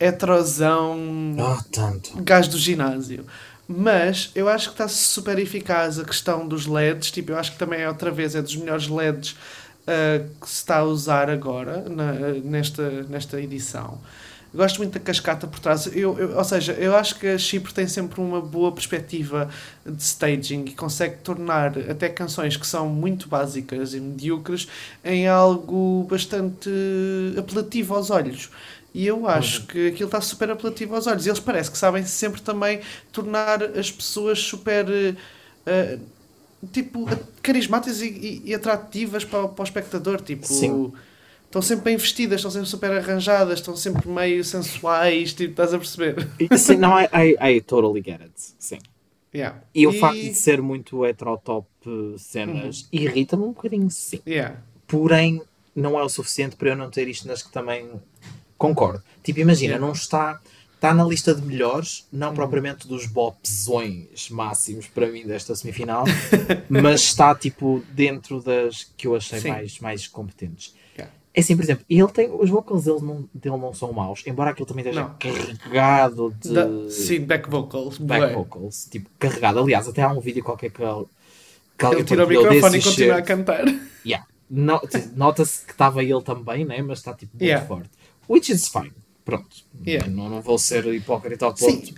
heterosão oh, tanto. gajo do ginásio. Mas eu acho que está super eficaz a questão dos LEDs. Tipo, eu acho que também é outra vez é dos melhores LEDs uh, que se está a usar agora na, nesta, nesta edição. Gosto muito da cascata por trás. Eu, eu, ou seja, eu acho que a Chipre tem sempre uma boa perspectiva de staging e consegue tornar até canções que são muito básicas e medíocres em algo bastante apelativo aos olhos. E eu acho uhum. que aquilo está super apelativo aos olhos. E eles parece que sabem sempre também tornar as pessoas super. Uh, tipo, carismáticas e, e, e, atrativas para, para o espectador. Tipo, Sim. estão sempre bem vestidas, estão sempre super arranjadas, estão sempre meio sensuais. Tipo, estás a perceber? Sim, não, I, I, I totally get it. Sim. Yeah. E, e o facto de ser muito heterotop cenas uhum. irrita-me um bocadinho, sim. Yeah. Porém, não é o suficiente para eu não ter isto nas que também concordo. Tipo, imagina, não está está na lista de melhores, não hum. propriamente dos bopzões máximos para mim desta semifinal, mas está tipo dentro das que eu achei mais, mais competentes. É assim, por exemplo, ele tem, os vocals dele não, dele não são maus, embora aquilo também esteja não. carregado de. Da, sim, back vocals. Back vocals, tipo, carregado. Aliás, até há um vídeo qualquer que ele. Que ele tira o microfone e continua a cantar. Yeah. Nota-se que estava ele também, né? mas está tipo muito yeah. forte. Which is fine. Pronto. Yeah. Não, não vou ser hipócrita ao ponto. Sim.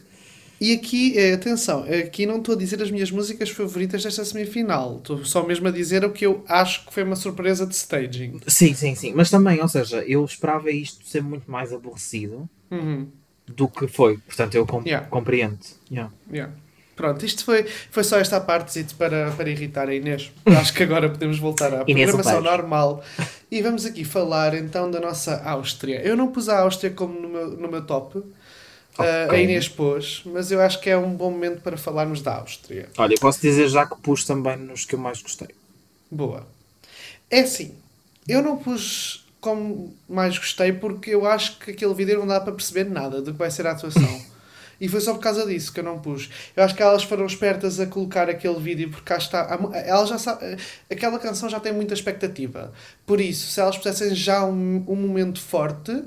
E aqui, eh, atenção, aqui não estou a dizer as minhas músicas favoritas desta semifinal. Estou só mesmo a dizer o que eu acho que foi uma surpresa de staging. Sim, sim, sim. Mas também, ou seja, eu esperava isto ser muito mais aborrecido uhum. do que foi. Portanto, eu yeah. compreendo. Yeah. Yeah. Pronto, isto foi, foi só esta parte para, para irritar a Inês. Acho que agora podemos voltar à Inês programação normal. E vamos aqui falar então da nossa Áustria. Eu não pus a Áustria como no meu, no meu top. Okay. Uh, a Inês pôs, mas eu acho que é um bom momento para falarmos da Áustria. Olha, posso dizer já que pus também nos que eu mais gostei. Boa. É assim, eu não pus como mais gostei porque eu acho que aquele vídeo não dá para perceber nada do que vai ser a atuação. E foi só por causa disso que eu não pus. Eu acho que elas foram espertas a colocar aquele vídeo porque cá está. Ela já sabe, aquela canção já tem muita expectativa. Por isso, se elas pusessem já um, um momento forte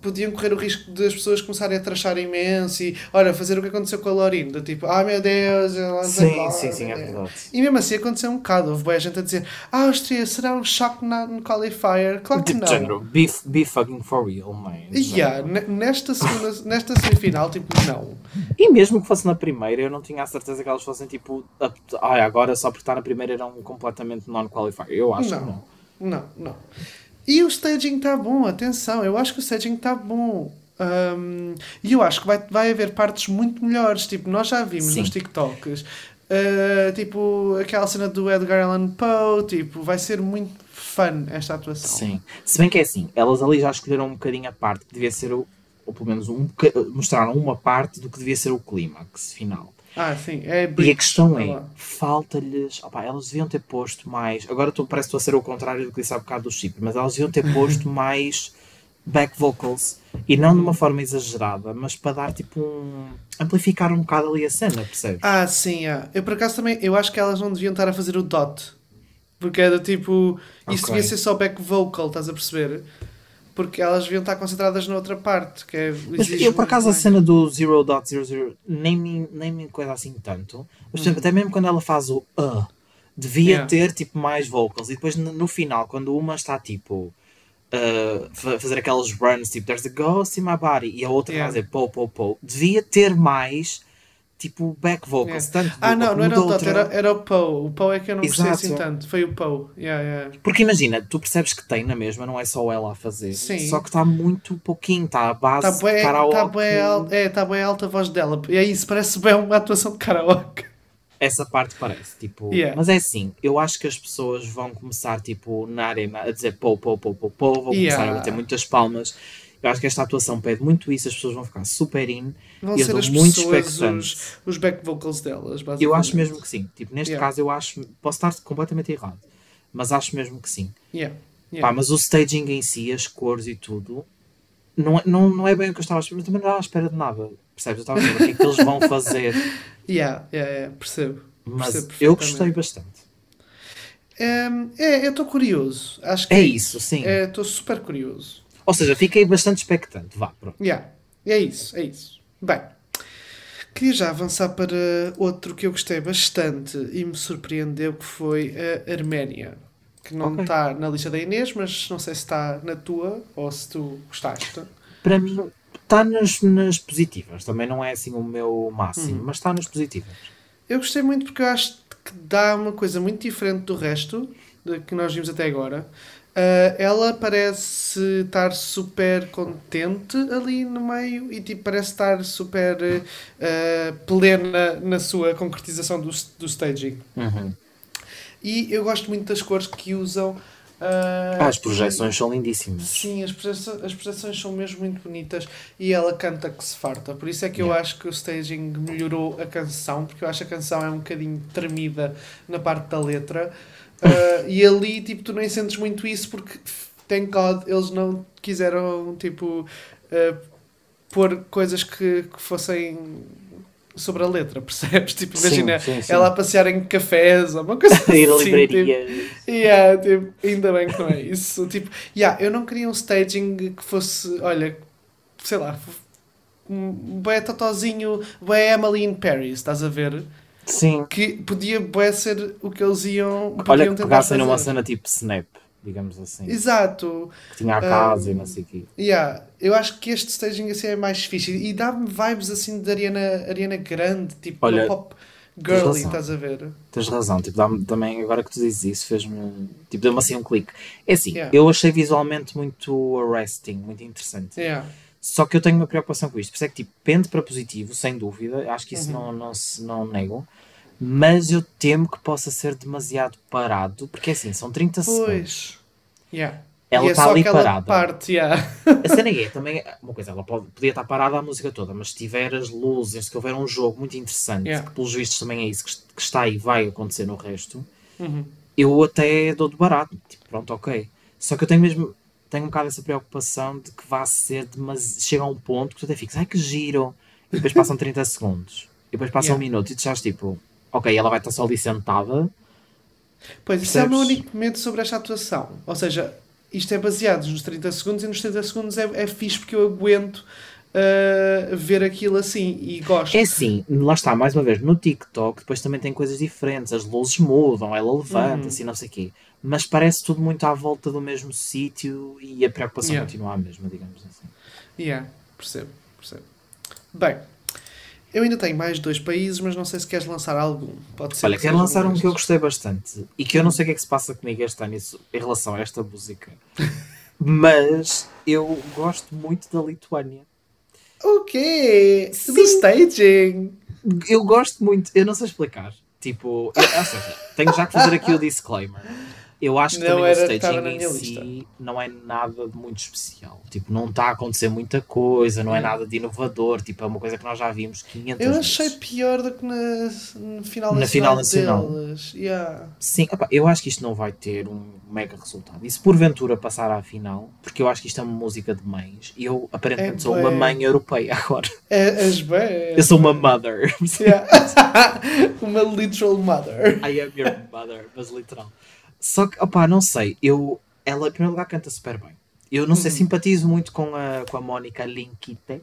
podiam correr o risco das pessoas começarem a trachar imenso e, olha, fazer o que aconteceu com a Lorinda, tipo, ah meu Deus, ela sim, sim, sim, sim, é verdade. E mesmo assim aconteceu um bocado, houve boa gente a dizer, ah, Áustria, será um choque na, no qualifier? Claro que não. Género, be, be fucking for real, man. Yeah, nesta, segunda, nesta semifinal, tipo, não. E mesmo que fosse na primeira, eu não tinha a certeza que elas fossem, tipo, ah, agora só porque está na primeira eram completamente non-qualifier. Eu acho não, que não. Não, não. E o staging está bom, atenção, eu acho que o staging está bom. Um, e eu acho que vai, vai haver partes muito melhores. Tipo, nós já vimos Sim. nos TikToks, uh, tipo, aquela cena do Edgar Allan Poe, tipo, vai ser muito fun esta atuação. Sim. Se bem que é assim, elas ali já escolheram um bocadinho a parte que devia ser o, ou pelo menos um, mostraram uma parte do que devia ser o clímax final. Ah, sim. É e a questão é, falta-lhes. Elas deviam ter posto mais. Agora tô, parece que estou a ser o contrário do que disse há bocado do chip, mas elas deviam ter posto mais back vocals e não de uma forma exagerada, mas para dar tipo um. amplificar um bocado ali a cena, percebes? Ah, sim, é. eu por acaso também. Eu acho que elas não deviam estar a fazer o dot porque era tipo. Isso okay. devia ser só back vocal, estás a perceber? Porque elas deviam estar concentradas na outra parte. Que é, mas eu, por acaso, a cena do 0.00 nem me, nem me coisa assim tanto. Mas, uhum. até mesmo quando ela faz o uh, devia yeah. ter tipo mais vocals. E depois no, no final, quando uma está tipo. Uh, fazer aqueles runs tipo There's a ghost in my body e a outra yeah. fazer po po po devia ter mais tipo back vocals. Yeah. Tanto ah, não, não era o Dot, era, era o Poe. O Poe é que eu não Exato. gostei assim tanto. Foi o Poe. Yeah, yeah. Porque imagina, tu percebes que tem na mesma, não é só ela a fazer. Sim. Só que está muito pouquinho, está a base tá bem, de karaoke. Está bem, alta, é, tá bem alta a voz dela. E é isso, parece bem uma atuação de karaoke. Essa parte parece, tipo, yeah. mas é assim, eu acho que as pessoas vão começar, tipo, na arena a dizer pô, pô, pô, pô, pô, vão começar a bater muitas palmas eu acho que esta atuação pede muito isso, as pessoas vão ficar super in. Vão ser as muito expectantes. Os, os back vocals delas, basicamente. Eu acho mesmo que sim. Tipo, neste yeah. caso, eu acho. Posso estar completamente errado, mas acho mesmo que sim. Yeah. Yeah. Pá, mas o staging em si, as cores e tudo, não é, não, não é bem o que eu estava a esperar, mas também não estava à espera de nada. Percebes? Eu estava a ver o que é que eles vão fazer. Yeah, yeah, yeah. percebo. Mas percebo eu gostei bastante. Um, é, eu estou curioso. Acho que é isso, sim. É, estou super curioso. Ou seja, fiquei bastante expectante. Vá, pronto. Yeah. É isso, é isso. Bem, queria já avançar para outro que eu gostei bastante e me surpreendeu, que foi a Arménia. Que não okay. está na lista da Inês, mas não sei se está na tua ou se tu gostaste. Para mim, está nas, nas positivas. Também não é assim o meu máximo, hum. mas está nas positivas. Eu gostei muito porque eu acho que dá uma coisa muito diferente do resto que nós vimos até agora. Uh, ela parece estar super contente ali no meio e tipo, parece estar super uh, plena na sua concretização do, do staging. Uhum. E eu gosto muito das cores que usam. Uh, as projeções são lindíssimas. Sim, as projeções, as projeções são mesmo muito bonitas e ela canta que se farta. Por isso é que yeah. eu acho que o staging melhorou a canção, porque eu acho que a canção é um bocadinho tremida na parte da letra. Uh, e ali, tipo, tu nem sentes muito isso porque thank God eles não quiseram, tipo, uh, pôr coisas que, que fossem sobre a letra, percebes? Tipo, imagina sim, sim, sim. ela a passear em cafés ou uma coisa assim. Ir a livraria. Tipo, yeah, tipo, ainda bem que não é isso. Tipo, yeah, eu não queria um staging que fosse, olha, sei lá, um bué totozinho, bué Emily in Paris, estás a ver? Sim. Que podia bué ser o que eles iam. Olha, que pegassem numa cena tipo Snap digamos assim. Exato. Que tinha a casa um, e não sei o quê. Yeah. Eu acho que este staging assim é mais fixe e dá-me vibes assim de Ariana, Ariana Grande, tipo Olha, pop girly, estás a ver? Tens razão, tipo, também agora que tu dizes isso fez-me, tipo, deu-me assim um clique. É assim, yeah. eu achei visualmente muito arresting, muito interessante. Yeah. Só que eu tenho uma preocupação com isto. Por isso é que, tipo, pende para positivo, sem dúvida. Acho que isso uhum. não, não, se, não nego mas eu temo que possa ser demasiado parado, porque assim, são 30 pois. segundos. Yeah. Ela está é ali parada. Parte, yeah. a cena é também uma coisa, ela pode, podia estar parada a música toda, mas se tiver as luzes, se houver um jogo muito interessante, yeah. que pelos vistos também é isso que, que está e vai acontecer no resto, uhum. eu até dou de barato. Tipo, pronto, ok. Só que eu tenho mesmo tenho um bocado essa preocupação de que vá ser demasiado. chega a um ponto que tu até ficas, ai que giro, e depois passam 30 segundos, e depois passa yeah. um minuto, e tu estás tipo ok, ela vai estar só ali sentada. Pois, isso é o meu único medo sobre esta atuação. Ou seja, isto é baseado nos 30 segundos e nos 30 segundos é, é fixe porque eu aguento uh, ver aquilo assim e gosto. É assim, lá está, mais uma vez, no TikTok depois também tem coisas diferentes, as luzes mudam, ela levanta-se uhum. e não sei o quê. Mas parece tudo muito à volta do mesmo sítio e a preocupação yeah. continua a mesma, digamos assim. Yeah, percebo, percebo. Bem, eu ainda tenho mais dois países, mas não sei se queres lançar algum. Pode ser Olha, que quero lançar um que eu gostei bastante e que eu não sei o que é que se passa comigo este ano em relação a esta música. mas eu gosto muito da Lituânia. O quê? Do staging? Eu gosto muito, eu não sei explicar. Tipo, eu, ou seja, tenho já que fazer aqui o disclaimer. Eu acho que não também o staging em si não é nada de muito especial. Tipo, não está a acontecer muita coisa, não é hum. nada de inovador. Tipo, é uma coisa que nós já vimos 500 Eu achei vezes. pior do que na, no final na final nacional. Yeah. Sim, opa, eu acho que isto não vai ter um mega resultado. E se porventura passar à final, porque eu acho que isto é uma música de mães, e eu aparentemente é sou bem. uma mãe europeia agora. É, és bem. Eu sou uma mother. Yeah. uma literal mother. I am your mother, mas literal. Só que, opá, não sei. Eu, ela, em primeiro lugar, canta super bem. Eu não sei, uhum. simpatizo muito com a, com a Mónica Linkite.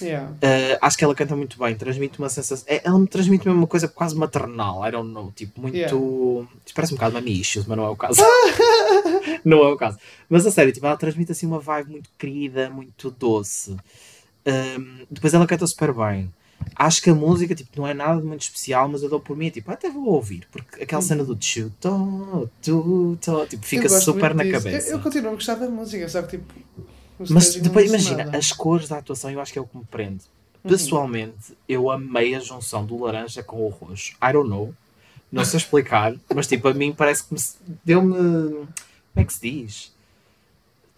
Yeah. Uh, acho que ela canta muito bem, transmite uma sensação. É, ela me transmite uma coisa quase maternal, I don't know. Tipo, muito. Yeah. Parece um bocado mamichos, mas não é o caso. não é o caso. Mas a sério, tipo, ela transmite assim uma vibe muito querida, muito doce. Um, depois ela canta super bem acho que a música tipo, não é nada de muito especial, mas eu dou por mim, tipo, até vou ouvir, porque aquela cena do tchu, to, tu, to, tipo, fica super na cabeça. Eu, eu, continuo a gostar da música, só que tipo. Mas depois imagina, nada. as cores da atuação eu acho que é o que me prende. Uhum. Pessoalmente, eu amei a junção do laranja com o roxo. I don't know. Não sei explicar, mas tipo, a mim parece que me deu-me. Como é que se diz?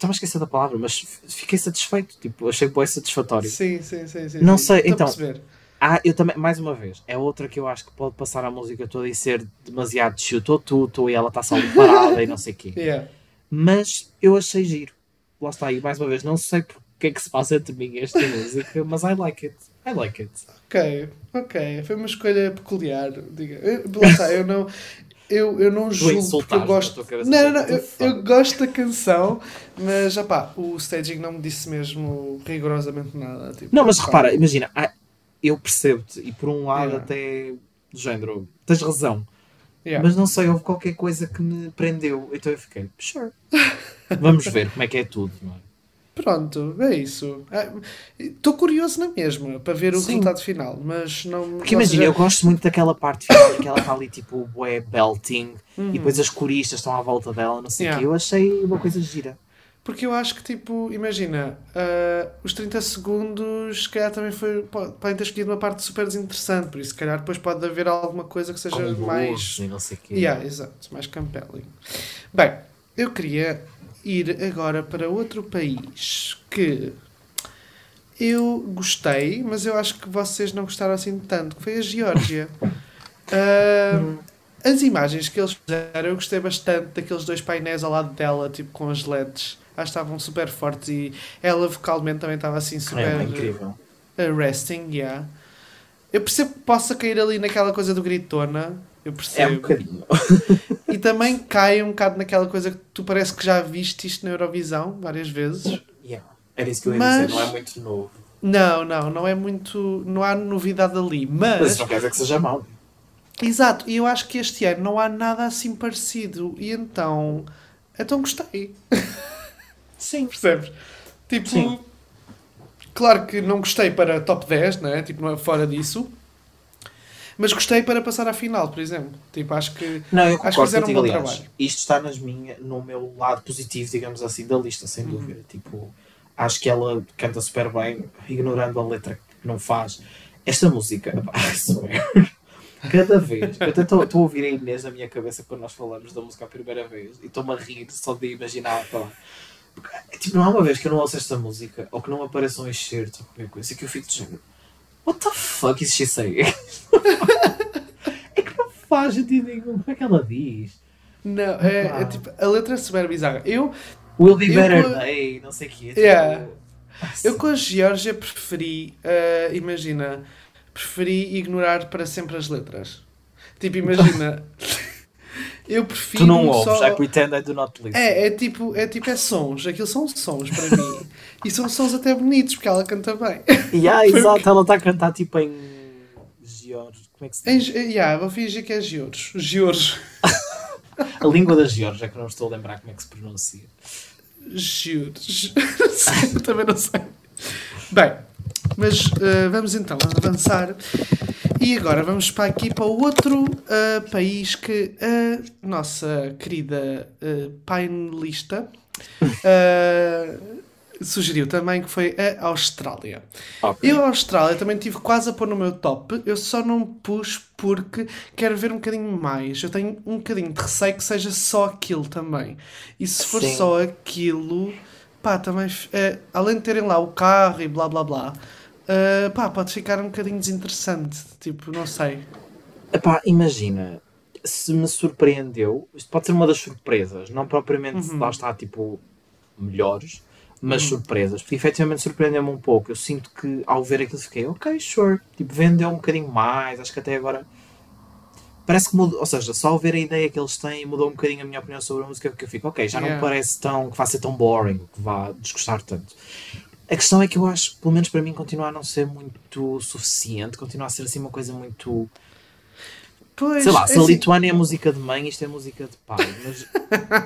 Estava a esquecer da palavra, mas fiquei satisfeito. Tipo, achei bem satisfatório. Sim, sim, sim. sim não sim. sei, Estou então. Ah, eu também, mais uma vez, é outra que eu acho que pode passar a música toda e ser demasiado chuto tudo e ela está só parada e não sei o quê. Yeah. Mas eu achei giro. Lá está aí, mais uma vez, não sei porque é que se passa entre mim esta música, mas I like it. I like it. Ok, ok. Foi uma escolha peculiar. Diga. Lá está, eu não. Eu, eu não julgo porque eu gosto. Não, não, eu, eu, gosto da canção, mas opá, o staging não me disse mesmo rigorosamente nada. Tipo, não, mas repara, imagina, eu percebo-te, e por um lado yeah. até do género, tens razão. Yeah. Mas não sei, houve qualquer coisa que me prendeu. Então eu fiquei, sure. Vamos ver como é que é tudo, não é? Pronto, é isso. Estou ah, curioso na mesma para ver o Sim. resultado final, mas não. Porque imagina, eu gosto muito daquela parte final que ela está ali tipo web belting uhum. e depois as coristas estão à volta dela, não sei o yeah. que. Eu achei uma coisa gira. Porque eu acho que, tipo, imagina, uh, os 30 segundos, se calhar também foi. podem ter escolhido uma parte super desinteressante, por isso, se calhar, depois pode haver alguma coisa que seja Com mais. E não sei quê. Yeah, exato, mais compelling. Bem, eu queria ir agora para outro país que eu gostei, mas eu acho que vocês não gostaram assim tanto, que foi a Geórgia. Uh, as imagens que eles fizeram, eu gostei bastante daqueles dois painéis ao lado dela, tipo com as LEDs Acho que estavam super fortes e ela vocalmente também estava assim super. É, incrível. Resting, yeah. Eu percebo que possa cair ali naquela coisa do gritona. Eu percebo. É um bocadinho. e também cai um bocado naquela coisa que tu parece que já viste isto na Eurovisão várias vezes. Yeah. Era isso que eu ia Mas... dizer, não é muito novo. Não, não, não é muito. Não há novidade ali. Mas. Mas não quer dizer que seja mau. Exato, e eu acho que este ano não há nada assim parecido. E então. Então gostei. Sim. Percebes? Tipo. Sim. Claro que não gostei para top 10, né? Tipo, não é fora disso. Mas gostei para passar à final, por exemplo. Tipo, acho que. Não, eu acho que fizeram um bom aliás, trabalho. Isto está nas minha, no meu lado positivo, digamos assim, da lista, sem uhum. dúvida. Tipo, acho que ela canta super bem, ignorando a letra que não faz. Esta música, pá, Cada vez, eu estou a ouvir a Inês na minha cabeça quando nós falamos da música a primeira vez e estou-me a rir só de imaginar. Pá. Tipo, não há uma vez que eu não ouço esta música ou que não apareça um excerto ou qualquer coisa que eu fico de género. What the fuck is she saying? é que não faz sentido nenhum. Como é que ela diz? Não, é, é, tipo, a letra é super bizarra. Eu. Will be better eu, day, não sei o quê. Tipo, yeah. Eu com a Geórgia preferi, uh, imagina, preferi ignorar para sempre as letras. Tipo, imagina. eu prefiro. Tu não ouves, só... I pretend I do not listen. É, é tipo, é tipo, é sons. Aquilo são sons para mim. e são sons até bonitos, porque ela canta bem. Yeah, exato, ela está a cantar tipo em. George. Como é que se diz? Em, yeah, vou fingir que é George. George. a língua das George, é que não estou a lembrar como é que se pronuncia. George. também não sei. Bem, mas uh, vamos então avançar. E agora vamos para aqui para o outro uh, país que a nossa querida uh, painelista uh, sugeriu também, que foi a Austrália. Okay. Eu, a Austrália, também tive quase a pôr no meu top. Eu só não pus porque quero ver um bocadinho mais. Eu tenho um bocadinho de receio que seja só aquilo também. E se for Sim. só aquilo, pá, também, além de terem lá o carro e blá blá blá uh, pá, pode ficar um bocadinho desinteressante. Tipo, não sei. Epá, imagina, se me surpreendeu, isto pode ser uma das surpresas, não propriamente uhum. lá está, tipo, melhores, mas uhum. surpresas, porque efetivamente surpreendeu-me um pouco. Eu sinto que ao ver aquilo fiquei, ok, sure, tipo, vendeu um bocadinho mais, acho que até agora parece que mudou, ou seja, só ao ver a ideia que eles têm mudou um bocadinho a minha opinião sobre a música, porque eu fico, ok, já yeah. não parece tão que vá ser tão boring, que vá desgostar tanto. A questão é que eu acho, pelo menos para mim, continua a não ser muito suficiente, continua a ser assim uma coisa muito. Pois, Sei lá, se a assim... Lituânia é música de mãe, isto é música de pai,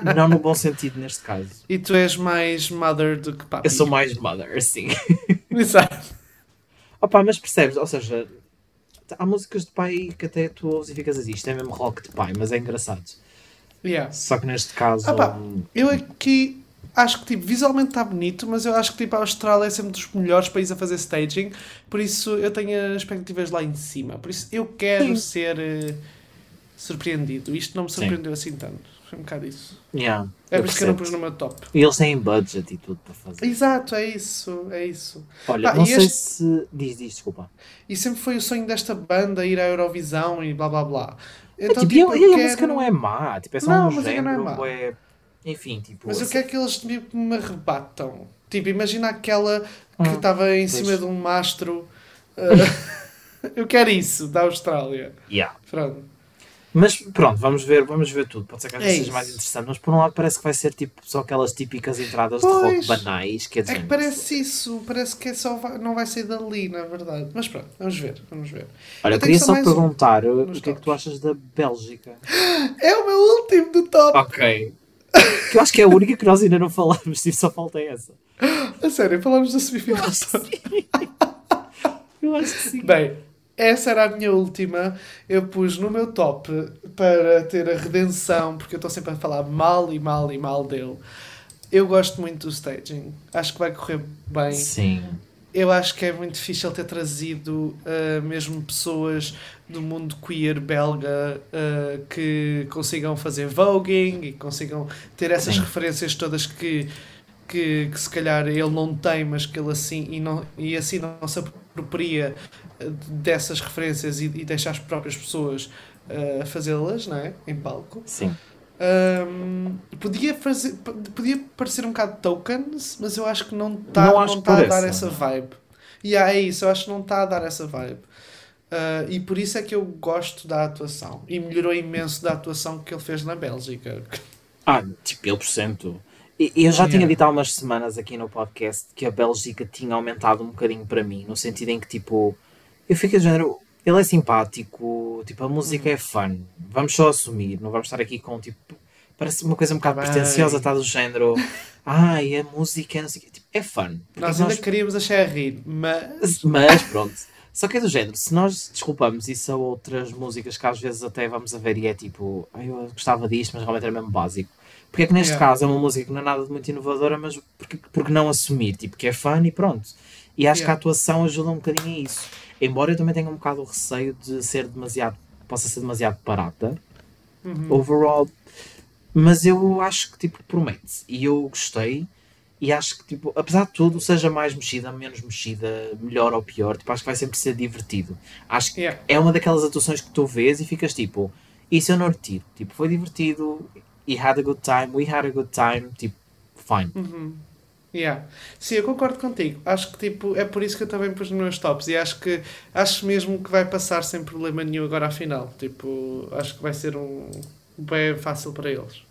mas não no bom sentido neste caso. E tu és mais mother do que papi? Eu sou mais mother, sim. Exato. Opa, mas percebes, ou seja, há músicas de pai que até tu ouves e ficas assim, isto é mesmo rock de pai, mas é engraçado. Yeah. Só que neste caso. Opa, eu aqui acho que tipo, visualmente está bonito, mas eu acho que tipo, a Austrália é sempre dos melhores países a fazer staging, por isso eu tenho expectativas lá em cima. Por isso eu quero Sim. ser uh, surpreendido. Isto não me surpreendeu Sim. assim tanto. Foi um bocado isso. Yeah, é por isso que eu não pus no meu top. E eles têm budget e tudo para fazer. Exato, é isso, é isso. Olha, não sei este... se. Diz, diz, desculpa. E sempre foi o sonho desta banda ir à Eurovisão e blá blá blá. Então, é, tipo, tipo, e a, quero... música não é má, tipo, é só não, um género, não é má. É enfim, tipo. Mas assim. o que é que eles me arrebatam? Tipo, imagina aquela que hum, estava hum, em cima de um mastro. Uh, eu quero isso, da Austrália. Yeah. Pronto. Mas pronto, vamos ver, vamos ver tudo. Pode ser que às vezes é seja mais interessante, mas por um lado parece que vai ser tipo só aquelas típicas entradas pois, de rock banais. Que é, é que parece isso, parece que é só não vai ser dali, na verdade. Mas pronto, vamos ver, vamos ver. Olha, eu queria só perguntar um, o que é que tu achas da Bélgica? É o meu último do top. Ok. Que eu acho que é a única que nós ainda não falamos, e só falta essa. A sério, falamos da semifinal. Eu acho que sim. Bem, essa era a minha última. Eu pus no meu top para ter a redenção, porque eu estou sempre a falar mal e mal e mal dele. Eu gosto muito do staging. Acho que vai correr bem. Sim eu acho que é muito difícil ter trazido uh, mesmo pessoas do mundo queer belga uh, que consigam fazer voguing e consigam ter essas Sim. referências todas que, que, que, se calhar ele não tem, mas que ele assim e, não, e assim não se apropria dessas referências e, e deixa as próprias pessoas uh, fazê-las não é? em palco. Sim. Um, podia, fazer, podia parecer um bocado tokens, mas eu acho que não está não, não tá a dar essa vibe. E yeah, é isso, eu acho que não está a dar essa vibe. Uh, e por isso é que eu gosto da atuação. E melhorou imenso da atuação que ele fez na Bélgica. Ah, tipo, ele por cento. E eu já yeah. tinha dito há umas semanas aqui no podcast que a Bélgica tinha aumentado um bocadinho para mim, no sentido em que, tipo, eu fico de género, ele é simpático, tipo, a música hum. é fun, vamos só assumir, não vamos estar aqui com, tipo, parece uma coisa um bocado Bem. pretenciosa, está do género, ai, a música, não sei tipo, é fun. Nós ainda nós... queríamos achar a rir, mas... Mas, pronto. Só que é do género, se nós desculpamos isso a outras músicas que às vezes até vamos a ver e é tipo, eu gostava disto, mas realmente era mesmo básico. Porque é que neste yeah. caso é uma música que não é nada de muito inovadora, mas porque, porque não assumir, tipo, que é fã e pronto. E acho yeah. que a atuação ajuda um bocadinho a isso. Embora eu também tenha um bocado o receio de ser demasiado, possa ser demasiado barata, uhum. overall. Mas eu acho que, tipo, promete. E eu gostei. E acho que, tipo, apesar de tudo, seja mais mexida, menos mexida, melhor ou pior, tipo, acho que vai sempre ser divertido. Acho que yeah. é uma daquelas atuações que tu vês e ficas tipo, isso eu não retiro. Tipo, foi divertido, he had a good time, we had a good time, tipo, fine. Uhum. Yeah. Sim, eu concordo contigo. Acho que tipo, é por isso que eu também pus nos meus tops e acho que acho mesmo que vai passar sem problema nenhum agora à final. Tipo, acho que vai ser um bem fácil para eles.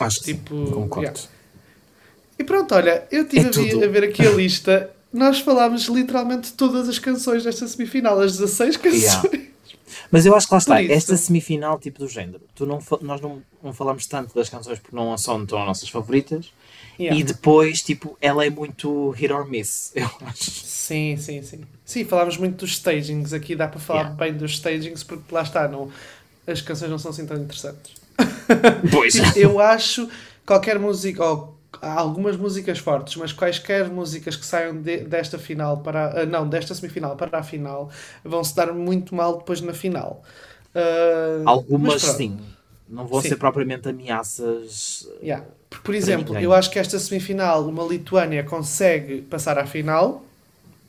Acho que tipo, sim. concordo. Yeah. E pronto, olha, eu tive é a, ver aqui a lista. Nós falámos literalmente todas as canções desta semifinal, as 16 canções. Yeah. Mas eu acho que lá está, esta semifinal, tipo do género, tu não, nós não, não falamos tanto das canções porque não são as nossas favoritas. Yeah. E depois, tipo, ela é muito hit or miss, eu acho. Sim, sim, sim. Sim, falámos muito dos stagings. Aqui dá para falar yeah. bem dos stagings porque lá está, não, as canções não são assim tão interessantes. Pois. eu acho qualquer música, ou há algumas músicas fortes, mas quaisquer músicas que saiam de, desta final para uh, não, desta semifinal para a final vão se dar muito mal depois na final. Uh, algumas sim. Não vão sim. ser propriamente ameaças. Yeah. Por, por exemplo, eu acho que esta semifinal, uma Lituânia consegue passar à final.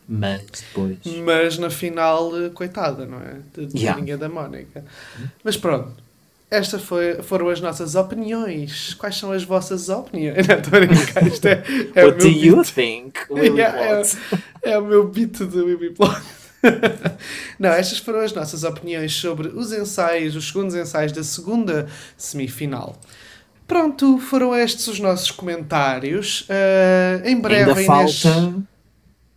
Mas depois. Mas na final, coitada, não é? De, de yeah. da Mónica. Mas pronto. Estas foi, foram as nossas opiniões. Quais são as vossas opiniões? Não, estou a brincar. Isto é, é What do you beat. think, yeah, é, é, o meu beat do Willy Plot. Não, estas foram as nossas opiniões sobre os ensaios, os segundos ensaios da segunda semifinal. Pronto, foram estes os nossos comentários. Uh, em breve, Ainda falta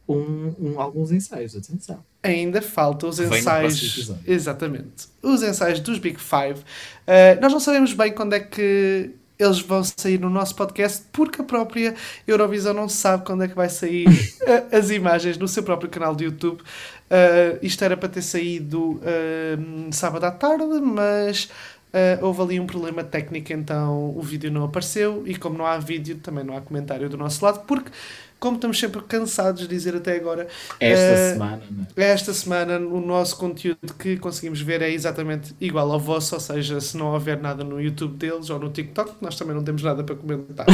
um, um, alguns ensaios, atenção. Ainda falta os ensaios. Exatamente. Os ensaios dos Big Five. Uh, nós não sabemos bem quando é que eles vão sair no nosso podcast, porque a própria Eurovisão não sabe quando é que vai sair as imagens no seu próprio canal de YouTube. Uh, isto era para ter saído uh, sábado à tarde, mas uh, houve ali um problema técnico, então o vídeo não apareceu. E como não há vídeo, também não há comentário do nosso lado, porque como estamos sempre cansados de dizer até agora. Esta uh, semana, é? Esta semana, o nosso conteúdo que conseguimos ver é exatamente igual ao vosso, ou seja, se não houver nada no YouTube deles ou no TikTok, nós também não temos nada para comentar.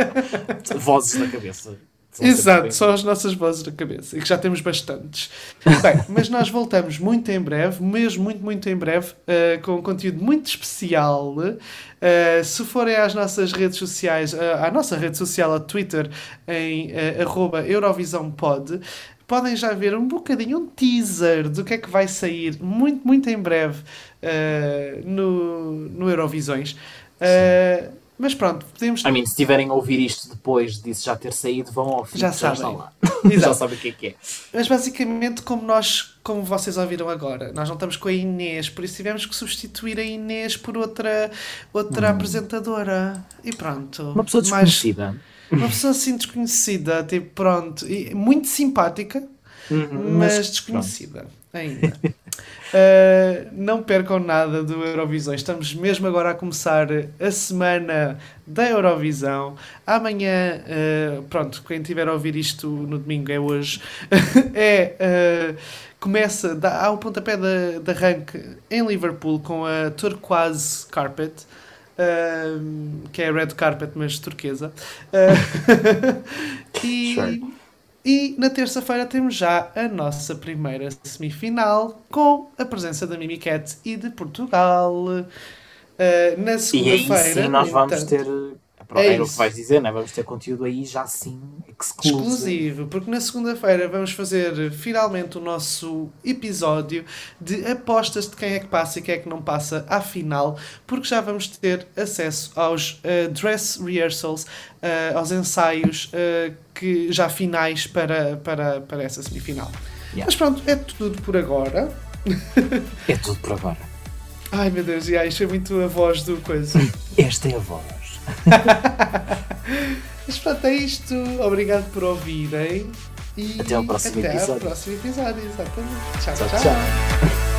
Vozes na cabeça. Exato, só as nossas vozes na cabeça e que já temos bastantes. Bem, mas nós voltamos muito em breve, mesmo muito, muito em breve, uh, com um conteúdo muito especial. Uh, se forem às nossas redes sociais, uh, à nossa rede social, a Twitter, em uh, EurovisãoPod, podem já ver um bocadinho, um teaser do que é que vai sair muito, muito em breve no, no Eurovisões. Uh, mas pronto, podemos. I mean, se tiverem a ouvir isto depois disso já ter saído, vão ao fim. Já sabem. lá. já sabem o que é que é. Mas basicamente, como nós, como vocês ouviram agora, nós não estamos com a Inês, por isso tivemos que substituir a Inês por outra, outra hum. apresentadora. E pronto. Uma pessoa desconhecida. uma pessoa assim desconhecida, tipo, pronto. E muito simpática, uhum, mas, mas, desconhecida ainda. Uh, não percam nada do Eurovisão. Estamos mesmo agora a começar a semana da Eurovisão. Amanhã, uh, pronto, quem tiver a ouvir isto no domingo é hoje. é. Uh, começa, dá, há o pontapé de, de arranque em Liverpool com a Turquoise Carpet. que é a red carpet, mas turquesa. e sure. E na terça-feira temos já a nossa primeira semifinal com a presença da Mimicat e de Portugal. Uh, na segunda-feira. E aí sim nós vamos ter é era o que vais dizer, né? vamos ter conteúdo aí já sim exclusivo. Exclusivo, porque na segunda-feira vamos fazer finalmente o nosso episódio de apostas de quem é que passa e quem é que não passa à final, porque já vamos ter acesso aos uh, dress rehearsals, uh, aos ensaios uh, que já finais para, para, para essa semifinal. Yeah. Mas pronto, é tudo por agora. é tudo por agora. Ai meu Deus, e isto é muito a voz do coisa. Esta é a voz. Mas pronto, é isto. Obrigado por ouvirem. E até ao próximo até episódio. Até ao próximo episódio, exatamente. tchau. tchau. tchau. tchau.